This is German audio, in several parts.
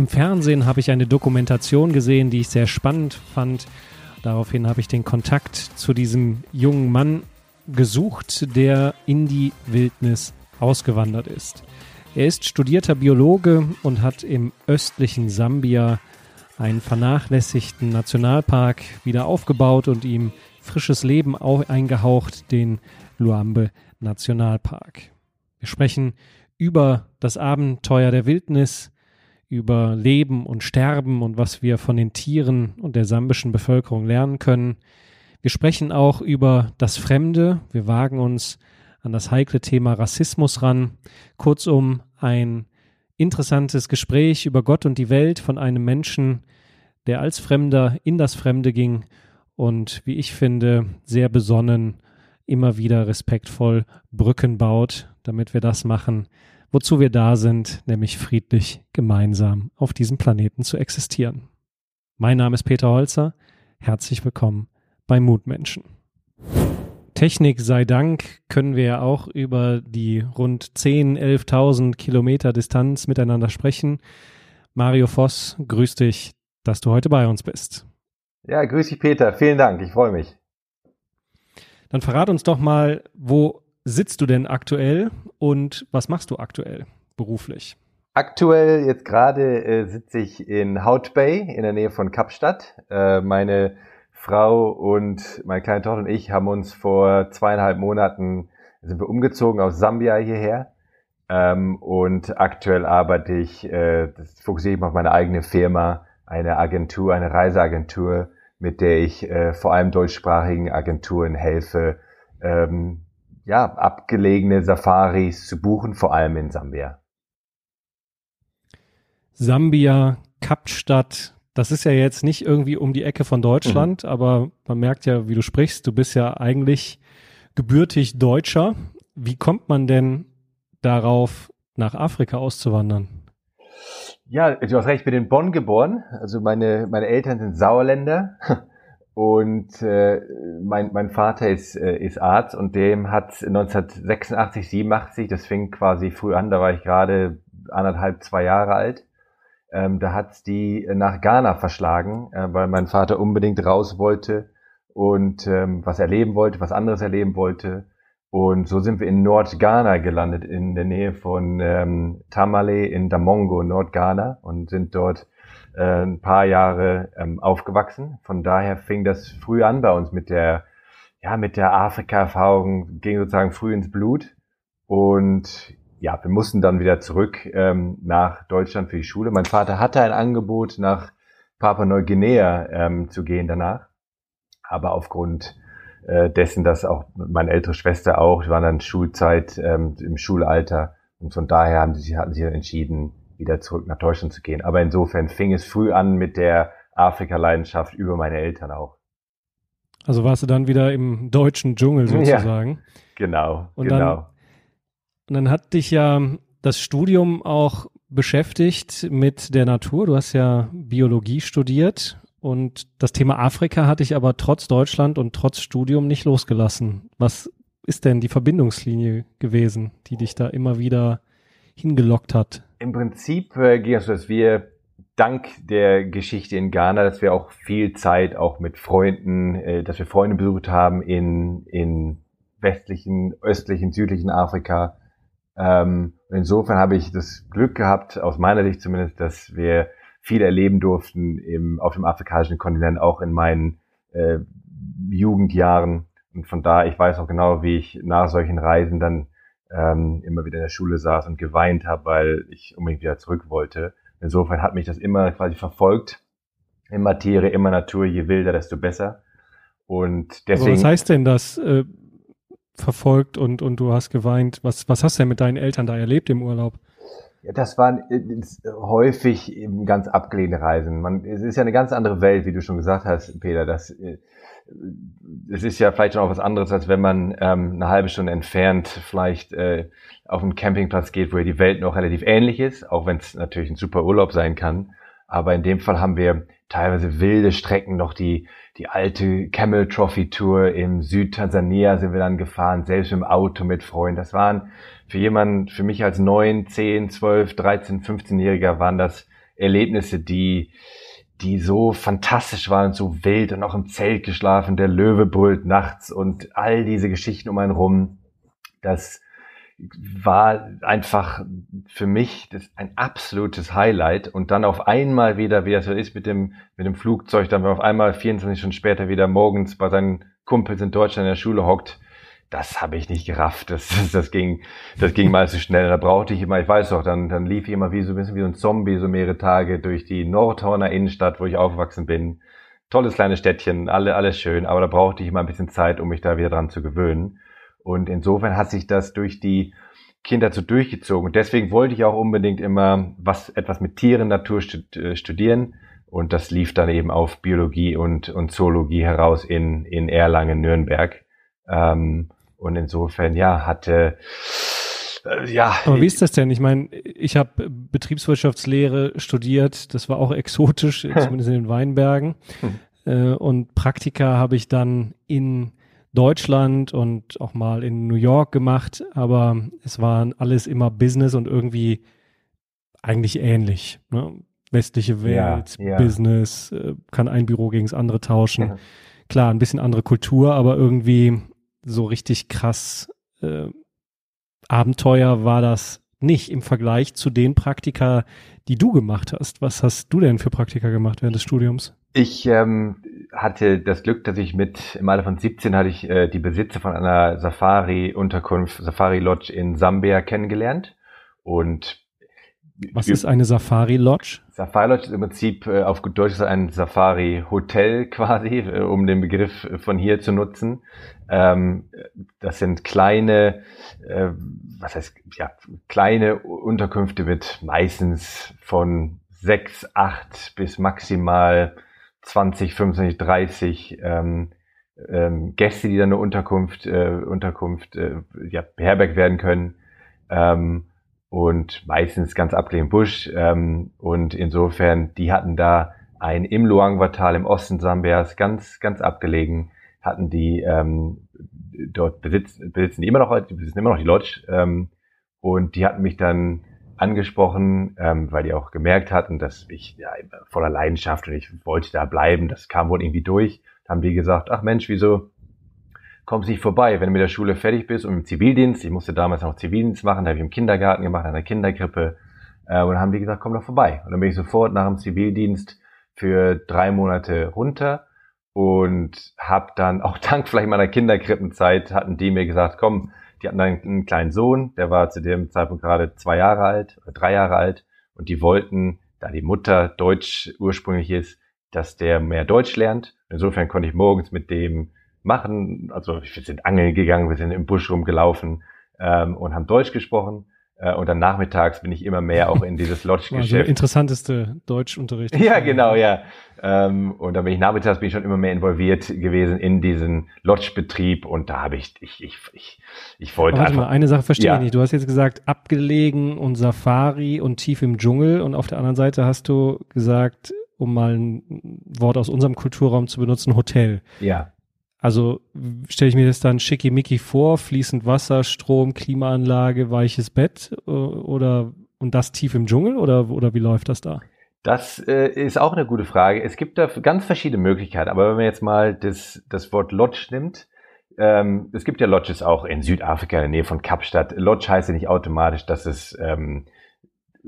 Im Fernsehen habe ich eine Dokumentation gesehen, die ich sehr spannend fand. Daraufhin habe ich den Kontakt zu diesem jungen Mann gesucht, der in die Wildnis ausgewandert ist. Er ist studierter Biologe und hat im östlichen Sambia einen vernachlässigten Nationalpark wieder aufgebaut und ihm frisches Leben eingehaucht, den Luambe Nationalpark. Wir sprechen über das Abenteuer der Wildnis, über Leben und Sterben und was wir von den Tieren und der sambischen Bevölkerung lernen können. Wir sprechen auch über das Fremde. Wir wagen uns an das heikle Thema Rassismus ran. Kurzum, ein interessantes Gespräch über Gott und die Welt von einem Menschen, der als Fremder in das Fremde ging und, wie ich finde, sehr besonnen, immer wieder respektvoll Brücken baut, damit wir das machen, wozu wir da sind, nämlich friedlich gemeinsam auf diesem Planeten zu existieren. Mein Name ist Peter Holzer. Herzlich willkommen bei Mutmenschen. Technik sei Dank können wir ja auch über die rund 10, 11.000 Kilometer Distanz miteinander sprechen. Mario Voss, grüß dich, dass du heute bei uns bist. Ja, grüß dich Peter, vielen Dank, ich freue mich. Dann verrat uns doch mal, wo sitzt du denn aktuell und was machst du aktuell beruflich? Aktuell jetzt gerade äh, sitze ich in Hout Bay in der Nähe von Kapstadt. Äh, meine Frau und meine kleine Tochter und ich haben uns vor zweieinhalb Monaten sind wir umgezogen aus Sambia hierher. Ähm, und aktuell arbeite ich, äh, das fokussiere ich auf meine eigene Firma, eine Agentur, eine Reiseagentur, mit der ich äh, vor allem deutschsprachigen Agenturen helfe, ähm, ja, abgelegene Safaris zu buchen, vor allem in Sambia. Sambia, Kapstadt, das ist ja jetzt nicht irgendwie um die Ecke von Deutschland, mhm. aber man merkt ja, wie du sprichst, du bist ja eigentlich gebürtig Deutscher. Wie kommt man denn darauf, nach Afrika auszuwandern? Ja, du hast recht, ich bin in Bonn geboren. Also meine, meine Eltern sind Sauerländer Und äh, mein, mein Vater ist, äh, ist Arzt und dem hat 1986, 87, das fing quasi früh an, da war ich gerade anderthalb, zwei Jahre alt, ähm, da hat's die nach Ghana verschlagen, äh, weil mein Vater unbedingt raus wollte und ähm, was erleben wollte, was anderes erleben wollte. Und so sind wir in Nordghana gelandet, in der Nähe von ähm, Tamale in Damongo, Nordghana, und sind dort äh, ein paar Jahre ähm, aufgewachsen. Von daher fing das früh an bei uns mit der, ja, mit der Afrika-Erfahrung, ging sozusagen früh ins Blut. Und ja, wir mussten dann wieder zurück ähm, nach Deutschland für die Schule. Mein Vater hatte ein Angebot, nach Papua-Neuguinea ähm, zu gehen danach. Aber aufgrund äh, dessen, dass auch meine ältere Schwester auch, wir waren dann Schulzeit ähm, im Schulalter und von daher haben sie, hatten sie entschieden, wieder zurück nach Deutschland zu gehen. Aber insofern fing es früh an mit der Afrika-Leidenschaft über meine Eltern auch. Also warst du dann wieder im deutschen Dschungel sozusagen. Ja, genau, und genau. Dann, und dann hat dich ja das Studium auch beschäftigt mit der Natur. Du hast ja Biologie studiert und das Thema Afrika hatte ich aber trotz Deutschland und trotz Studium nicht losgelassen. Was ist denn die Verbindungslinie gewesen, die dich da immer wieder hingelockt hat? Im Prinzip äh, ging es so, dass wir dank der Geschichte in Ghana, dass wir auch viel Zeit auch mit Freunden, äh, dass wir Freunde besucht haben in, in westlichen, östlichen, südlichen Afrika. Ähm, insofern habe ich das Glück gehabt, aus meiner Sicht zumindest, dass wir viel erleben durften im, auf dem afrikanischen Kontinent, auch in meinen äh, Jugendjahren. Und von da, ich weiß auch genau, wie ich nach solchen Reisen dann ähm, immer wieder in der Schule saß und geweint habe, weil ich unbedingt wieder zurück wollte. Insofern hat mich das immer quasi verfolgt. Immer Tiere, immer Natur, je wilder, desto besser. Und deswegen. Aber was heißt denn das? Äh, verfolgt und, und du hast geweint. Was, was hast du denn mit deinen Eltern da erlebt im Urlaub? Ja, das waren äh, häufig eben ganz abgelehnte Reisen. Man, es ist ja eine ganz andere Welt, wie du schon gesagt hast, Peter. Das, äh, es ist ja vielleicht schon auch was anderes, als wenn man ähm, eine halbe Stunde entfernt vielleicht äh, auf einen Campingplatz geht, wo ja die Welt noch relativ ähnlich ist, auch wenn es natürlich ein super Urlaub sein kann. Aber in dem Fall haben wir teilweise wilde Strecken noch die die alte Camel Trophy Tour im Südtansania sind wir dann gefahren, selbst im Auto mit Freunden. Das waren für jemanden, für mich als neun, zehn, zwölf, dreizehn, 15-Jähriger waren das Erlebnisse, die, die so fantastisch waren, so wild und auch im Zelt geschlafen, der Löwe brüllt nachts und all diese Geschichten um einen rum. Das war einfach für mich das ein absolutes Highlight und dann auf einmal wieder, wie das so ist mit dem, mit dem Flugzeug, dann auf einmal 24 Stunden später wieder morgens bei seinen Kumpels in Deutschland in der Schule hockt, das habe ich nicht gerafft. Das, das, das ging, das ging mal zu schnell. Da brauchte ich immer, ich weiß doch, dann, dann lief ich immer wie so ein bisschen wie so ein Zombie so mehrere Tage durch die Nordhorner Innenstadt, wo ich aufgewachsen bin. Tolles kleines Städtchen, alle, alles schön, aber da brauchte ich immer ein bisschen Zeit, um mich da wieder dran zu gewöhnen. Und insofern hat sich das durch die Kinder so durchgezogen. Und deswegen wollte ich auch unbedingt immer was, etwas mit Tieren, Natur äh, studieren. Und das lief dann eben auf Biologie und, und Zoologie heraus in, in Erlangen, Nürnberg. Ähm, und insofern, ja, hatte, äh, ja. Aber wie ist das denn? Ich meine, ich habe Betriebswirtschaftslehre studiert, das war auch exotisch, zumindest in den Weinbergen. Hm. Äh, und Praktika habe ich dann in Deutschland und auch mal in New York gemacht, aber es waren alles immer Business und irgendwie eigentlich ähnlich. Ne? Westliche Welt, ja, ja. Business, äh, kann ein Büro gegen das andere tauschen. Klar, ein bisschen andere Kultur, aber irgendwie so richtig krass äh, Abenteuer war das nicht im Vergleich zu den Praktika, die du gemacht hast. Was hast du denn für Praktika gemacht während des Studiums? Ich ähm, hatte das Glück, dass ich mit im Alter von 17 hatte ich äh, die Besitzer von einer Safari-Unterkunft, Safari-Lodge in Sambia kennengelernt und was ist eine Safari Lodge? Safari Lodge ist im Prinzip äh, auf gut Deutsch ein Safari Hotel quasi, äh, um den Begriff von hier zu nutzen. Ähm, das sind kleine, äh, was heißt, ja, kleine Unterkünfte mit meistens von sechs, acht bis maximal 20, 25, 30 ähm, ähm, Gäste, die dann eine Unterkunft, äh, Unterkunft äh, ja, beherbergt werden können. Ähm, und meistens ganz abgelegen Busch. Ähm, und insofern, die hatten da ein im Luangwa-Tal im Osten Sambias, ganz, ganz abgelegen, hatten die ähm, dort besitzen, besitzen die immer noch, besitzen immer noch die Lodge. Ähm, und die hatten mich dann angesprochen, ähm, weil die auch gemerkt hatten, dass ich ja voller Leidenschaft und ich wollte da bleiben. Das kam wohl irgendwie durch. Da haben die gesagt, ach Mensch, wieso kommst nicht vorbei, wenn du mit der Schule fertig bist und im Zivildienst, ich musste damals noch Zivildienst machen, da habe ich im Kindergarten gemacht, in der Kindergrippe, äh, und dann haben die gesagt, komm doch vorbei. Und dann bin ich sofort nach dem Zivildienst für drei Monate runter und habe dann, auch dank vielleicht meiner Kinderkrippenzeit, hatten die mir gesagt, komm, die hatten dann einen kleinen Sohn, der war zu dem Zeitpunkt gerade zwei Jahre alt oder drei Jahre alt und die wollten, da die Mutter Deutsch ursprünglich ist, dass der mehr Deutsch lernt. Insofern konnte ich morgens mit dem machen. Also wir sind angeln gegangen, wir sind im Busch rumgelaufen ähm, und haben Deutsch gesprochen. Äh, und dann nachmittags bin ich immer mehr auch in dieses Lodge-Geschäft. Also interessanteste Deutschunterricht. Ja, genau, ja. Ähm, und dann bin ich nachmittags bin ich schon immer mehr involviert gewesen in diesen Lodge-Betrieb und da habe ich, ich, ich, ich, ich wollte warte einfach. Mal, eine Sache verstehe ja. ich nicht. Du hast jetzt gesagt, abgelegen und Safari und tief im Dschungel und auf der anderen Seite hast du gesagt, um mal ein Wort aus unserem Kulturraum zu benutzen, Hotel. Ja. Also stelle ich mir das dann schickimicki vor, fließend Wasser, Strom, Klimaanlage, weiches Bett äh, oder und das tief im Dschungel oder, oder wie läuft das da? Das äh, ist auch eine gute Frage. Es gibt da ganz verschiedene Möglichkeiten, aber wenn man jetzt mal das, das Wort Lodge nimmt, ähm, es gibt ja Lodges auch in Südafrika in der Nähe von Kapstadt. Lodge heißt ja nicht automatisch, dass es ähm,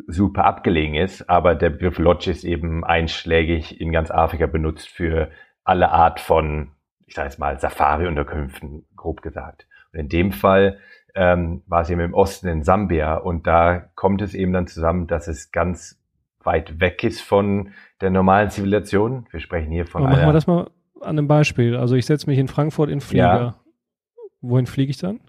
super abgelegen ist, aber der Begriff Lodge ist eben einschlägig in ganz Afrika benutzt für alle Art von ich sage jetzt mal, Safari-Unterkünften, grob gesagt. Und in dem Fall ähm, war es eben im Osten in Sambia und da kommt es eben dann zusammen, dass es ganz weit weg ist von der normalen Zivilisation. Wir sprechen hier von. Aber machen wir das mal an einem Beispiel. Also ich setze mich in Frankfurt in Flieger. Ja. Wohin fliege ich dann?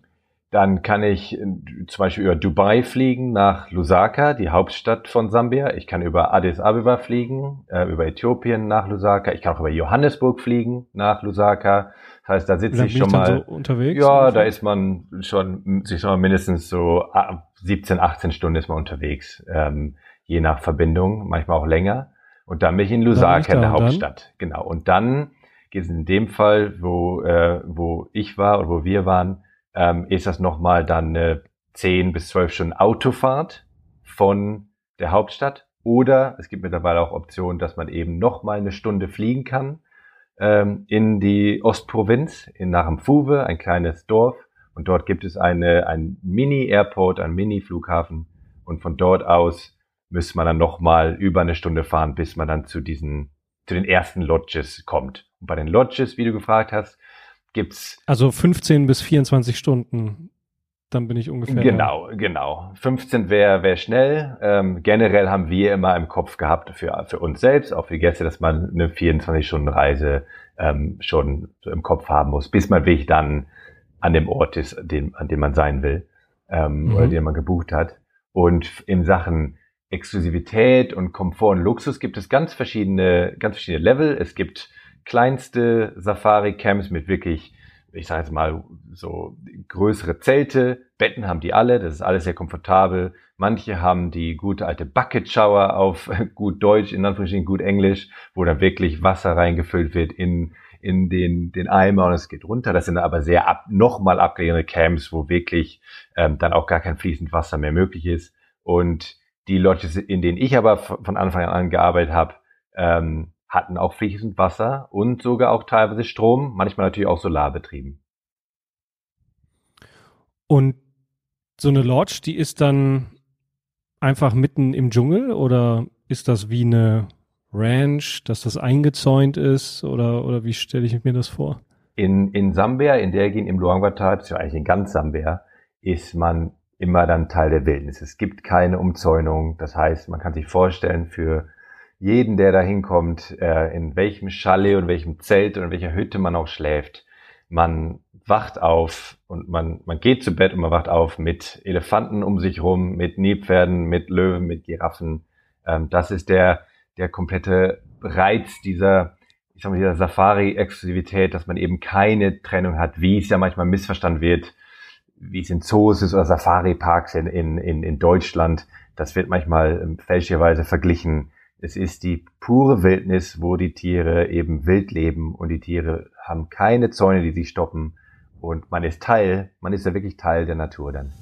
Dann kann ich äh, zum Beispiel über Dubai fliegen nach Lusaka, die Hauptstadt von Sambia. Ich kann über Addis Abeba fliegen, äh, über Äthiopien nach Lusaka. Ich kann auch über Johannesburg fliegen nach Lusaka. Das heißt, da sitze ich schon mal so unterwegs. Ja, da ist man schon, sich schon mal mindestens so 17, 18 Stunden ist man unterwegs, ähm, je nach Verbindung, manchmal auch länger. Und dann bin ich in Lusaka, in der Hauptstadt. Dann? Genau. Und dann geht es in dem Fall, wo äh, wo ich war oder wo wir waren ähm, ist das nochmal dann eine 10 bis 12 Stunden Autofahrt von der Hauptstadt Oder es gibt mittlerweile auch Optionen, dass man eben noch mal eine Stunde fliegen kann ähm, in die Ostprovinz, in Nachemfuwe, ein kleines Dorf. Und dort gibt es eine, ein Mini-Airport, ein Mini-Flughafen. Und von dort aus müsste man dann noch mal über eine Stunde fahren, bis man dann zu diesen, zu den ersten Lodges kommt. Und bei den Lodges, wie du gefragt hast, gibt's also 15 bis 24 Stunden dann bin ich ungefähr. Genau, da. genau. 15 wäre wär schnell. Ähm, generell haben wir immer im Kopf gehabt für, für uns selbst, auch für Gäste, dass man eine 24-Stunden-Reise ähm, schon so im Kopf haben muss, bis man wirklich dann an dem Ort ist, dem, an dem man sein will ähm, mhm. oder den man gebucht hat. Und in Sachen Exklusivität und Komfort und Luxus gibt es ganz verschiedene, ganz verschiedene Level. Es gibt kleinste Safari-Camps mit wirklich ich sage jetzt mal, so größere Zelte, Betten haben die alle, das ist alles sehr komfortabel. Manche haben die gute alte Bucket Shower auf gut Deutsch, in Anführungsstrichen gut Englisch, wo dann wirklich Wasser reingefüllt wird in, in den, den Eimer und es geht runter. Das sind aber sehr ab, nochmal abgelegene Camps, wo wirklich ähm, dann auch gar kein fließend Wasser mehr möglich ist. Und die Lodges, in denen ich aber von Anfang an gearbeitet habe, ähm, hatten auch fließend Wasser und sogar auch teilweise Strom, manchmal natürlich auch solarbetrieben. Und so eine Lodge, die ist dann einfach mitten im Dschungel oder ist das wie eine Ranch, dass das eingezäunt ist oder, oder wie stelle ich mir das vor? In, in Sambia, in der Gegend im Luangwa-Tal, ja eigentlich in ganz Sambia, ist man immer dann Teil der Wildnis. Es gibt keine Umzäunung. Das heißt, man kann sich vorstellen, für jeden, der da hinkommt, äh, in welchem Chalet und welchem Zelt und in welcher Hütte man auch schläft, man wacht auf und man, man geht zu Bett und man wacht auf mit Elefanten um sich rum, mit Nilpferden, mit Löwen, mit Giraffen. Ähm, das ist der, der komplette Reiz dieser, ich sag mal, dieser Safari-Exklusivität, dass man eben keine Trennung hat, wie es ja manchmal missverstanden wird, wie es in Zoos ist oder Safari-Parks in, in, in, in Deutschland. Das wird manchmal ähm, fälschlicherweise verglichen es ist die pure Wildnis, wo die Tiere eben wild leben und die Tiere haben keine Zäune, die sie stoppen. Und man ist Teil, man ist ja wirklich Teil der Natur dann.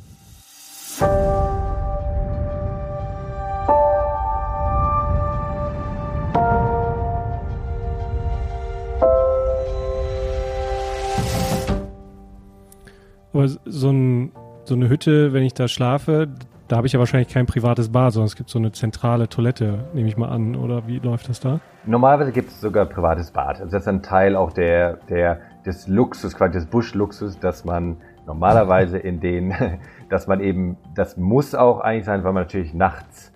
Aber so, ein, so eine Hütte, wenn ich da schlafe, da habe ich ja wahrscheinlich kein privates Bad, sondern es gibt so eine zentrale Toilette, nehme ich mal an. Oder wie läuft das da? Normalerweise gibt es sogar privates Bad. Also das ist ein Teil auch der, der, des Luxus, quasi des Buschluxus, dass man normalerweise in den, dass man eben, das muss auch eigentlich sein, weil man natürlich nachts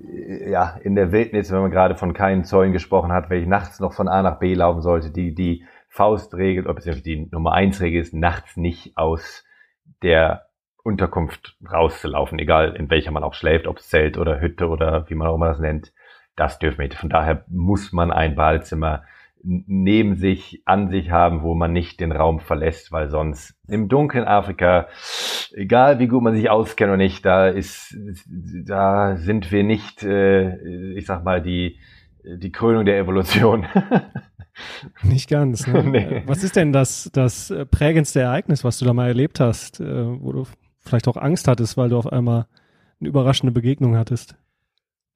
äh, ja, in der Wildnis, wenn man gerade von keinen Zäunen gesprochen hat, welche nachts noch von A nach B laufen sollte, die, die Faustregel, oder beziehungsweise die Nummer eins Regel ist, nachts nicht aus der Unterkunft rauszulaufen, egal in welcher man auch schläft, ob Zelt oder Hütte oder wie man auch immer das nennt. Das dürfen wir. Von daher muss man ein Badezimmer neben sich, an sich haben, wo man nicht den Raum verlässt, weil sonst im dunklen Afrika, egal wie gut man sich auskennt oder nicht, da ist, da sind wir nicht, äh, ich sag mal, die, die Krönung der Evolution. Nicht ganz. Ne? Nee. Was ist denn das, das prägendste Ereignis, was du da mal erlebt hast, äh, wo du vielleicht auch Angst hattest, weil du auf einmal eine überraschende Begegnung hattest?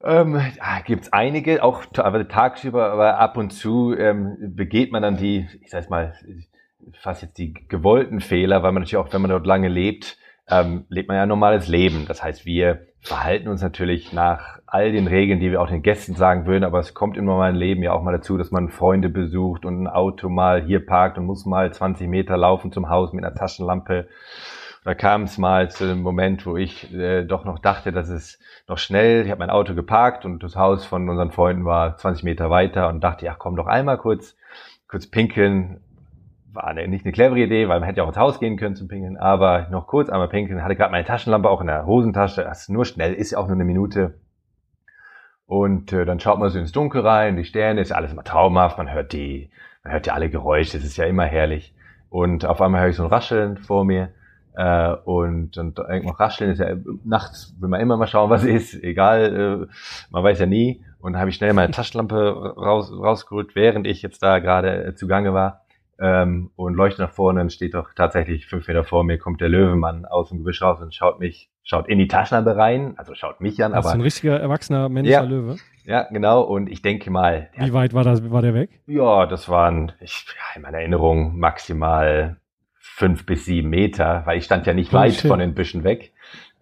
Ähm, ah, Gibt es einige, auch tagsüber, aber ab und zu ähm, begeht man dann die, ich sag mal, fast jetzt die gewollten Fehler, weil man natürlich auch, wenn man dort lange lebt, ähm, lebt man ja ein normales Leben. Das heißt, wir verhalten uns natürlich nach all den Regeln, die wir auch den Gästen sagen würden, aber es kommt im normalen Leben ja auch mal dazu, dass man Freunde besucht und ein Auto mal hier parkt und muss mal 20 Meter laufen zum Haus mit einer Taschenlampe da kam es mal zu dem Moment, wo ich äh, doch noch dachte, dass es noch schnell, ich habe mein Auto geparkt und das Haus von unseren Freunden war 20 Meter weiter und dachte, ja komm doch einmal kurz, kurz pinkeln. War eine, nicht eine clevere Idee, weil man hätte ja auch ins Haus gehen können zum Pinkeln, aber noch kurz einmal pinkeln, hatte gerade meine Taschenlampe auch in der Hosentasche, das ist nur schnell, ist ja auch nur eine Minute. Und äh, dann schaut man so ins Dunkel rein, die Sterne, ist ja alles immer traumhaft, man hört die, man hört ja alle Geräusche, es ist ja immer herrlich. Und auf einmal höre ich so ein Rascheln vor mir äh, und, und irgendwann rascheln ist ja nachts, will man immer mal schauen, was ist, egal, äh, man weiß ja nie. Und habe ich schnell meine Taschenlampe raus, rausgeholt, während ich jetzt da gerade äh, zugange war. ähm, und leuchte nach vorne, dann steht doch tatsächlich fünf Meter vor mir, kommt der Löwemann aus dem Gebüsch raus und schaut mich, schaut in die Taschenlampe rein, also schaut mich an. Das ist ein richtiger erwachsener männlicher Ja. Löwe. Ja, genau, und ich denke mal, Wie weit war das, war der weg? Ja, das waren, ich, ja, in meiner Erinnerung maximal fünf bis sieben Meter, weil ich stand ja nicht Holy weit shit. von den Büschen weg.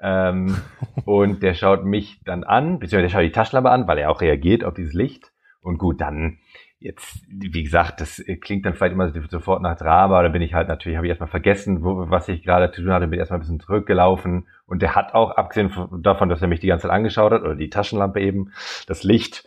Ähm, und der schaut mich dann an, beziehungsweise der schaut die Taschenlampe an, weil er auch reagiert auf dieses Licht. Und gut, dann jetzt, wie gesagt, das klingt dann vielleicht immer sofort nach Drama, oder bin ich halt natürlich, habe ich erstmal vergessen, wo, was ich gerade zu tun hatte, bin erstmal ein bisschen zurückgelaufen. Und der hat auch, abgesehen von- davon, dass er mich die ganze Zeit angeschaut hat, oder die Taschenlampe eben, das Licht,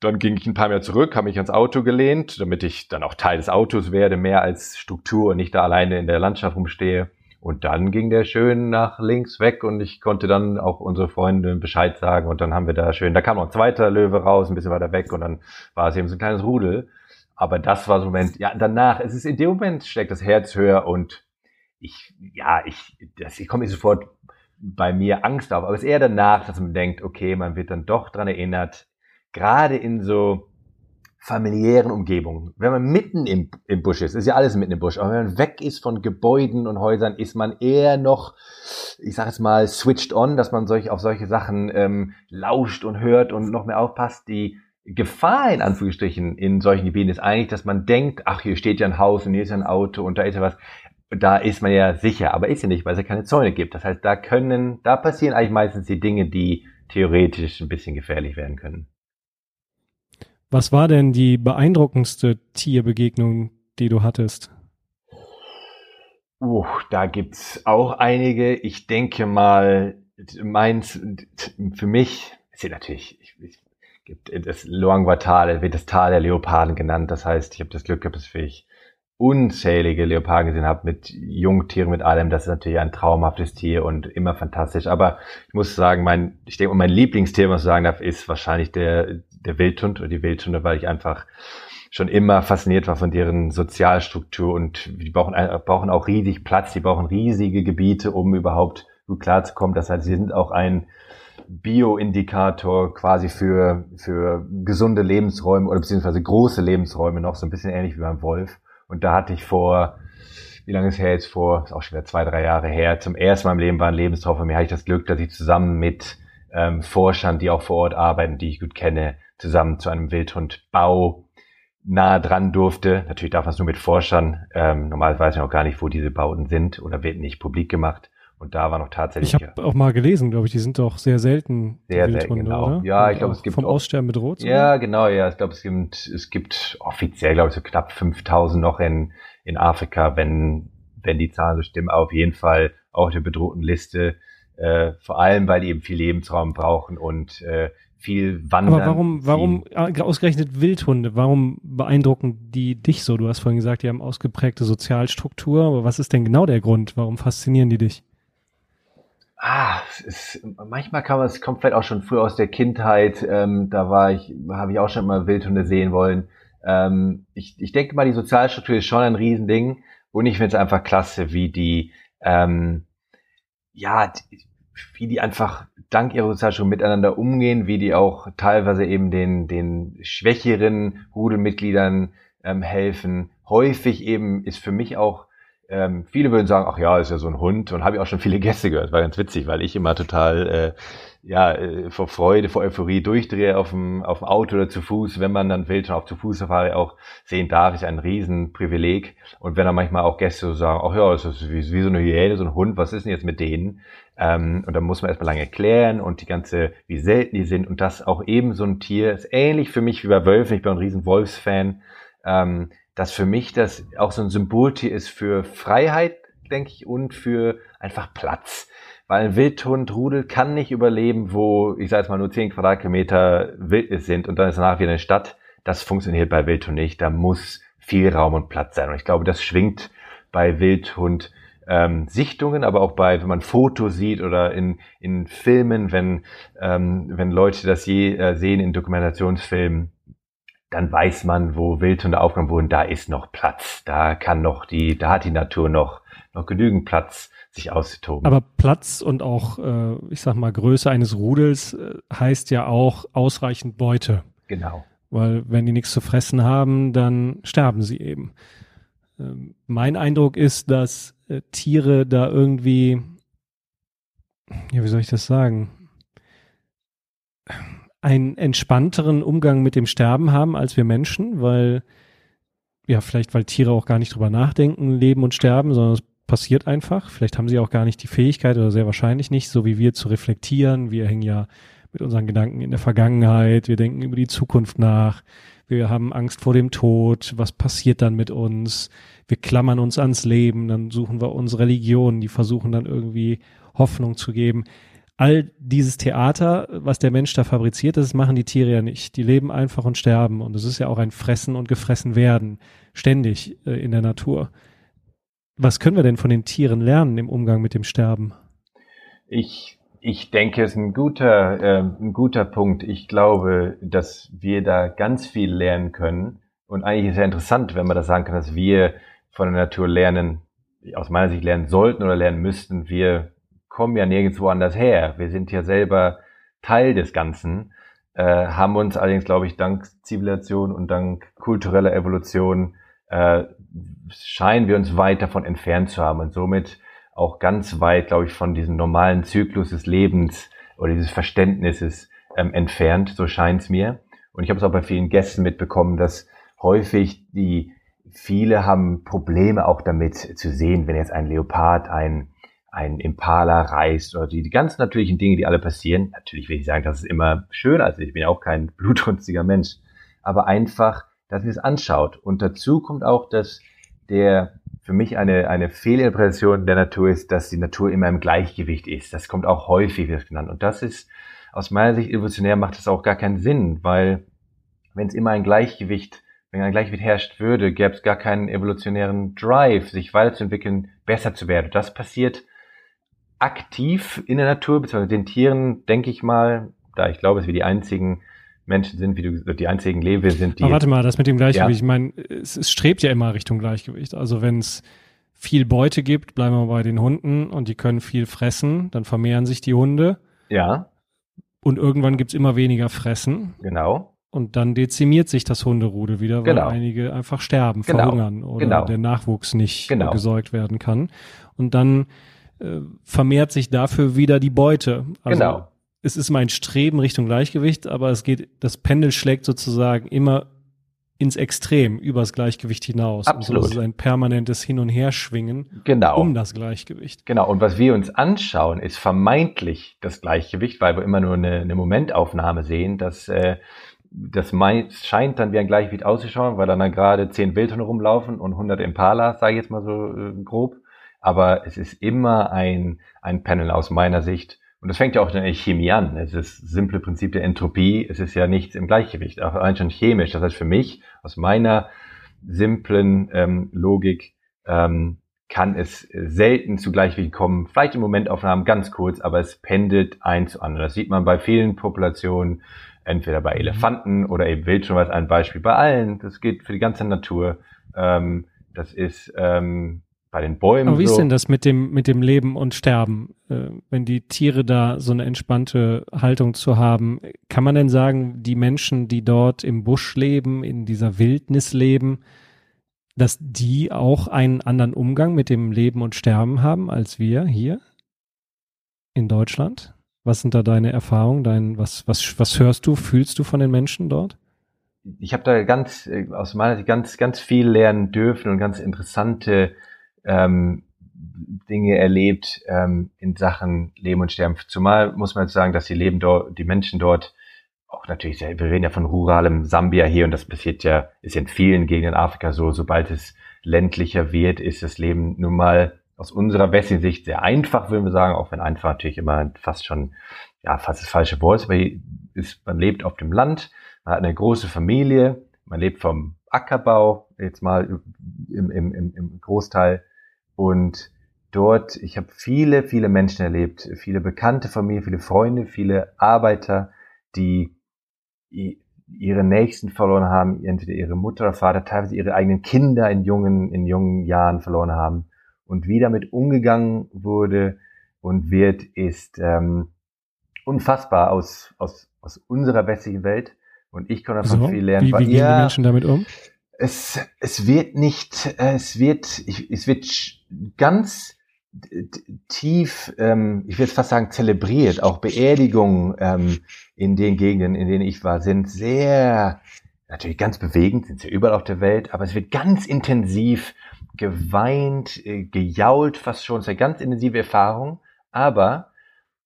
dann ging ich ein paar Mal zurück, habe mich ans Auto gelehnt, damit ich dann auch Teil des Autos werde, mehr als Struktur und nicht da alleine in der Landschaft rumstehe. Und dann ging der schön nach links weg und ich konnte dann auch unsere Freunde Bescheid sagen und dann haben wir da schön, da kam noch ein zweiter Löwe raus, ein bisschen weiter weg und dann war es eben so ein kleines Rudel. Aber das war so ein Moment, ja, danach, es ist in dem Moment schlägt das Herz höher und ich, ja, ich, das, ich komme nicht sofort bei mir Angst auf, aber es ist eher danach, dass man denkt, okay, man wird dann doch dran erinnert, gerade in so familiären Umgebungen, wenn man mitten im, im Busch ist, ist ja alles mitten im Busch, aber wenn man weg ist von Gebäuden und Häusern, ist man eher noch, ich sage jetzt mal, switched on, dass man solch, auf solche Sachen ähm, lauscht und hört und noch mehr aufpasst. Die Gefahr in Anführungsstrichen in solchen Gebieten ist eigentlich, dass man denkt, ach, hier steht ja ein Haus und hier ist ja ein Auto und da ist ja was. Da ist man ja sicher, aber ist ja nicht, weil es ja keine Zäune gibt. Das heißt, da können, da passieren eigentlich meistens die Dinge, die theoretisch ein bisschen gefährlich werden können. Was war denn die beeindruckendste Tierbegegnung, die du hattest? Uh, da gibt's auch einige. Ich denke mal, meins, für mich, ist natürlich, ich, ich, gibt das Luangwa-Tal, wird das Tal der Leoparden genannt. Das heißt, ich habe das Glück gehabt, dass ich unzählige Leoparden gesehen habe mit Jungtieren, mit allem. Das ist natürlich ein traumhaftes Tier und immer fantastisch. Aber ich muss sagen, mein, ich denke, mein Lieblingstier, was ich sagen darf, ist wahrscheinlich der, der Wildhund oder die Wildhunde, weil ich einfach schon immer fasziniert war von deren Sozialstruktur und die brauchen, brauchen auch riesig Platz, die brauchen riesige Gebiete, um überhaupt gut klarzukommen. Das heißt, sie sind auch ein Bioindikator quasi für, für gesunde Lebensräume oder beziehungsweise große Lebensräume noch, so ein bisschen ähnlich wie beim Wolf. Und da hatte ich vor, wie lange ist her jetzt vor, ist auch schon wieder zwei, drei Jahre her, zum ersten Mal im Leben war ein Lebenstraum von mir, hatte ich das Glück, dass ich zusammen mit ähm, Forschern, die auch vor Ort arbeiten, die ich gut kenne, zusammen zu einem Wildhundbau nahe dran durfte. Natürlich darf man es nur mit Forschern. Ähm, normalerweise weiß man auch gar nicht, wo diese Bauten sind oder wird nicht publik gemacht. Und da war noch tatsächlich Ich habe auch mal gelesen, glaube ich, die sind doch sehr selten. Sehr selten, genau. Oder? Ja, Und ich glaube, es gibt Vom auch- Aussterben bedroht. Ja, genau, ja. Ich glaube, es gibt, es gibt offiziell, glaube ich, so knapp 5000 noch in, in Afrika, wenn, wenn die Zahlen so stimmen. Aber auf jeden Fall auch der bedrohten Liste. Äh, vor allem, weil die eben viel Lebensraum brauchen und äh, viel Wandern. Aber warum, warum äh, ausgerechnet Wildhunde? Warum beeindrucken die dich so? Du hast vorhin gesagt, die haben ausgeprägte Sozialstruktur, aber was ist denn genau der Grund? Warum faszinieren die dich? Ah, es ist, manchmal kann man, es kommt vielleicht auch schon früh aus der Kindheit. Ähm, da war ich, habe ich auch schon immer Wildhunde sehen wollen. Ähm, ich, ich denke mal, die Sozialstruktur ist schon ein Riesending. Und ich finde es einfach klasse, wie die, ähm, ja, die, wie die einfach dank ihrer Sozialstruktur miteinander umgehen, wie die auch teilweise eben den, den schwächeren Rudelmitgliedern ähm, helfen. Häufig eben ist für mich auch ähm, viele würden sagen, ach ja, ist ja so ein Hund und habe ich auch schon viele Gäste gehört. War ganz witzig, weil ich immer total äh, ja äh, vor Freude, vor Euphorie durchdrehe auf dem auf dem Auto oder zu Fuß, wenn man dann Wildhund auf zu Fuß Safari auch sehen darf, ist ein Riesenprivileg. Und wenn dann manchmal auch Gäste so sagen, ach ja, das ist wie, wie so eine Hyäne, so ein Hund, was ist denn jetzt mit denen? Ähm, und dann muss man erstmal lange erklären und die ganze, wie selten die sind und das auch eben so ein Tier ist ähnlich für mich wie bei Wölfen. Ich bin ein riesen Wolfsfan. Ähm, dass für mich das auch so ein Symboltier ist für Freiheit, denke ich, und für einfach Platz. Weil ein Wildhund, Rudel kann nicht überleben, wo, ich sage jetzt mal, nur 10 Quadratkilometer Wildnis sind und dann ist danach wieder eine Stadt. Das funktioniert bei Wildhund nicht. Da muss viel Raum und Platz sein. Und ich glaube, das schwingt bei Wildhund ähm, Sichtungen, aber auch bei, wenn man Fotos sieht oder in, in Filmen, wenn, ähm, wenn Leute das je äh, sehen in Dokumentationsfilmen, dann weiß man, wo Wildhunde aufgenommen wurden, da ist noch Platz. Da kann noch die, da hat die Natur noch, noch genügend Platz, sich auszutoben. Aber Platz und auch, äh, ich sag mal, Größe eines Rudels äh, heißt ja auch ausreichend Beute. genau. Weil wenn die nichts zu fressen haben, dann sterben sie eben. Ähm, mein Eindruck ist, dass äh, Tiere da irgendwie, ja, wie soll ich das sagen, einen entspannteren Umgang mit dem Sterben haben als wir Menschen, weil, ja, vielleicht weil Tiere auch gar nicht drüber nachdenken, leben und sterben, sondern es passiert einfach. Vielleicht haben sie auch gar nicht die Fähigkeit oder sehr wahrscheinlich nicht, so wie wir zu reflektieren. Wir hängen ja mit unseren Gedanken in der Vergangenheit, wir denken über die Zukunft nach, wir haben Angst vor dem Tod, was passiert dann mit uns, wir klammern uns ans Leben, dann suchen wir uns Religionen, die versuchen dann irgendwie Hoffnung zu geben. All dieses Theater, was der Mensch da fabriziert, das machen die Tiere ja nicht. Die leben einfach und sterben und es ist ja auch ein Fressen und gefressen werden, ständig äh, in der Natur. Was können wir denn von den Tieren lernen im Umgang mit dem Sterben? Ich, ich denke, es ist ein guter, äh, ein guter Punkt. Ich glaube, dass wir da ganz viel lernen können. Und eigentlich ist es ja interessant, wenn man das sagen kann, dass wir von der Natur lernen, aus meiner Sicht lernen sollten oder lernen müssten. Wir kommen ja nirgendwo anders her. Wir sind ja selber Teil des Ganzen, äh, haben uns allerdings, glaube ich, dank Zivilisation und dank kultureller Evolution äh, scheinen wir uns weit davon entfernt zu haben und somit auch ganz weit, glaube ich, von diesem normalen Zyklus des Lebens oder dieses Verständnisses ähm, entfernt, so scheint es mir. Und ich habe es auch bei vielen Gästen mitbekommen, dass häufig die viele haben Probleme auch damit zu sehen, wenn jetzt ein Leopard ein ein Impala reißt oder die, die ganz natürlichen Dinge, die alle passieren. Natürlich will ich sagen, dass es immer schön, also ich bin ja auch kein blutrünstiger Mensch, aber einfach, dass man es anschaut. Und dazu kommt auch, dass der für mich eine, eine Fehlinterpretation der Natur ist, dass die Natur immer im Gleichgewicht ist. Das kommt auch häufig wird genannt. Und das ist, aus meiner Sicht evolutionär macht das auch gar keinen Sinn, weil wenn es immer ein Gleichgewicht, wenn ein Gleichgewicht herrscht würde, gäbe es gar keinen evolutionären Drive, sich weiterzuentwickeln, besser zu werden. Das passiert aktiv in der Natur, beziehungsweise den Tieren, denke ich mal, da ich glaube, dass wir die einzigen Menschen sind, wie du die einzigen Lebewesen sind, die. Aber warte mal, das mit dem Gleichgewicht, ja. ich meine, es, es, strebt ja immer Richtung Gleichgewicht. Also wenn es viel Beute gibt, bleiben wir bei den Hunden und die können viel fressen, dann vermehren sich die Hunde. Ja. Und irgendwann gibt's immer weniger Fressen. Genau. Und dann dezimiert sich das Hunderudel wieder, weil genau. einige einfach sterben, genau. verhungern oder genau. der Nachwuchs nicht genau. gesäugt werden kann. Und dann äh, vermehrt sich dafür wieder die Beute. Also genau es ist mein Streben Richtung Gleichgewicht, aber es geht, das Pendel schlägt sozusagen immer ins Extrem, übers Gleichgewicht hinaus. Absolut. Und so ist ein permanentes Hin- und Herschwingen genau. um das Gleichgewicht. Genau. Und was wir uns anschauen, ist vermeintlich das Gleichgewicht, weil wir immer nur eine, eine Momentaufnahme sehen, dass äh, das scheint dann wie ein Gleichgewicht auszuschauen, weil dann, dann gerade zehn Wildhunde rumlaufen und 100 Impalas, sage ich jetzt mal so äh, grob. Aber es ist immer ein, ein Panel aus meiner Sicht, und das fängt ja auch in der Chemie an. Es ist das simple Prinzip der Entropie. Es ist ja nichts im Gleichgewicht, auch allein schon chemisch. Das heißt für mich, aus meiner simplen ähm, Logik, ähm, kann es selten zu Gleichgewicht kommen. Vielleicht im Momentaufnahmen ganz kurz, aber es pendelt ein zu anderen. Das sieht man bei vielen Populationen, entweder bei Elefanten oder eben Wildschwein, ein Beispiel bei allen. Das geht für die ganze Natur. Ähm, das ist ähm, bei den Bäumen. Aber wie so. ist denn das mit dem, mit dem Leben und Sterben? Äh, wenn die Tiere da so eine entspannte Haltung zu haben, kann man denn sagen, die Menschen, die dort im Busch leben, in dieser Wildnis leben, dass die auch einen anderen Umgang mit dem Leben und Sterben haben als wir hier in Deutschland? Was sind da deine Erfahrungen? Dein, was, was, was hörst du, fühlst du von den Menschen dort? Ich habe da ganz, äh, aus meiner Sicht ganz, ganz viel lernen dürfen und ganz interessante ähm, Dinge erlebt ähm, in Sachen Leben und Sterben. Zumal muss man jetzt sagen, dass die Leben dort, die Menschen dort auch natürlich, wir reden ja von ruralem Sambia hier und das passiert ja, ist in vielen Gegenden Afrika so, sobald es ländlicher wird, ist das Leben nun mal aus unserer westlichen Sicht sehr einfach, würden wir sagen, auch wenn einfach natürlich immer fast schon, ja, fast das falsche Wort ist, aber ist, man lebt auf dem Land, man hat eine große Familie, man lebt vom Ackerbau, jetzt mal im, im, im Großteil und dort, ich habe viele, viele Menschen erlebt, viele Bekannte von mir, viele Freunde, viele Arbeiter, die ihre Nächsten verloren haben, entweder ihre Mutter oder Vater, teilweise ihre eigenen Kinder in jungen, in jungen Jahren verloren haben. Und wie damit umgegangen wurde und wird, ist ähm, unfassbar aus, aus, aus unserer westlichen Welt. Und ich konnte davon so, viel lernen. Wie, wie gehen die Menschen damit um? Es, es wird nicht, äh, es wird, es wird ganz tief, ähm, ich würde fast sagen, zelebriert. Auch Beerdigungen ähm, in den Gegenden, in denen ich war, sind sehr, natürlich ganz bewegend, sind sie überall auf der Welt, aber es wird ganz intensiv geweint, äh, gejault, fast schon. Es ist eine ganz intensive Erfahrung, aber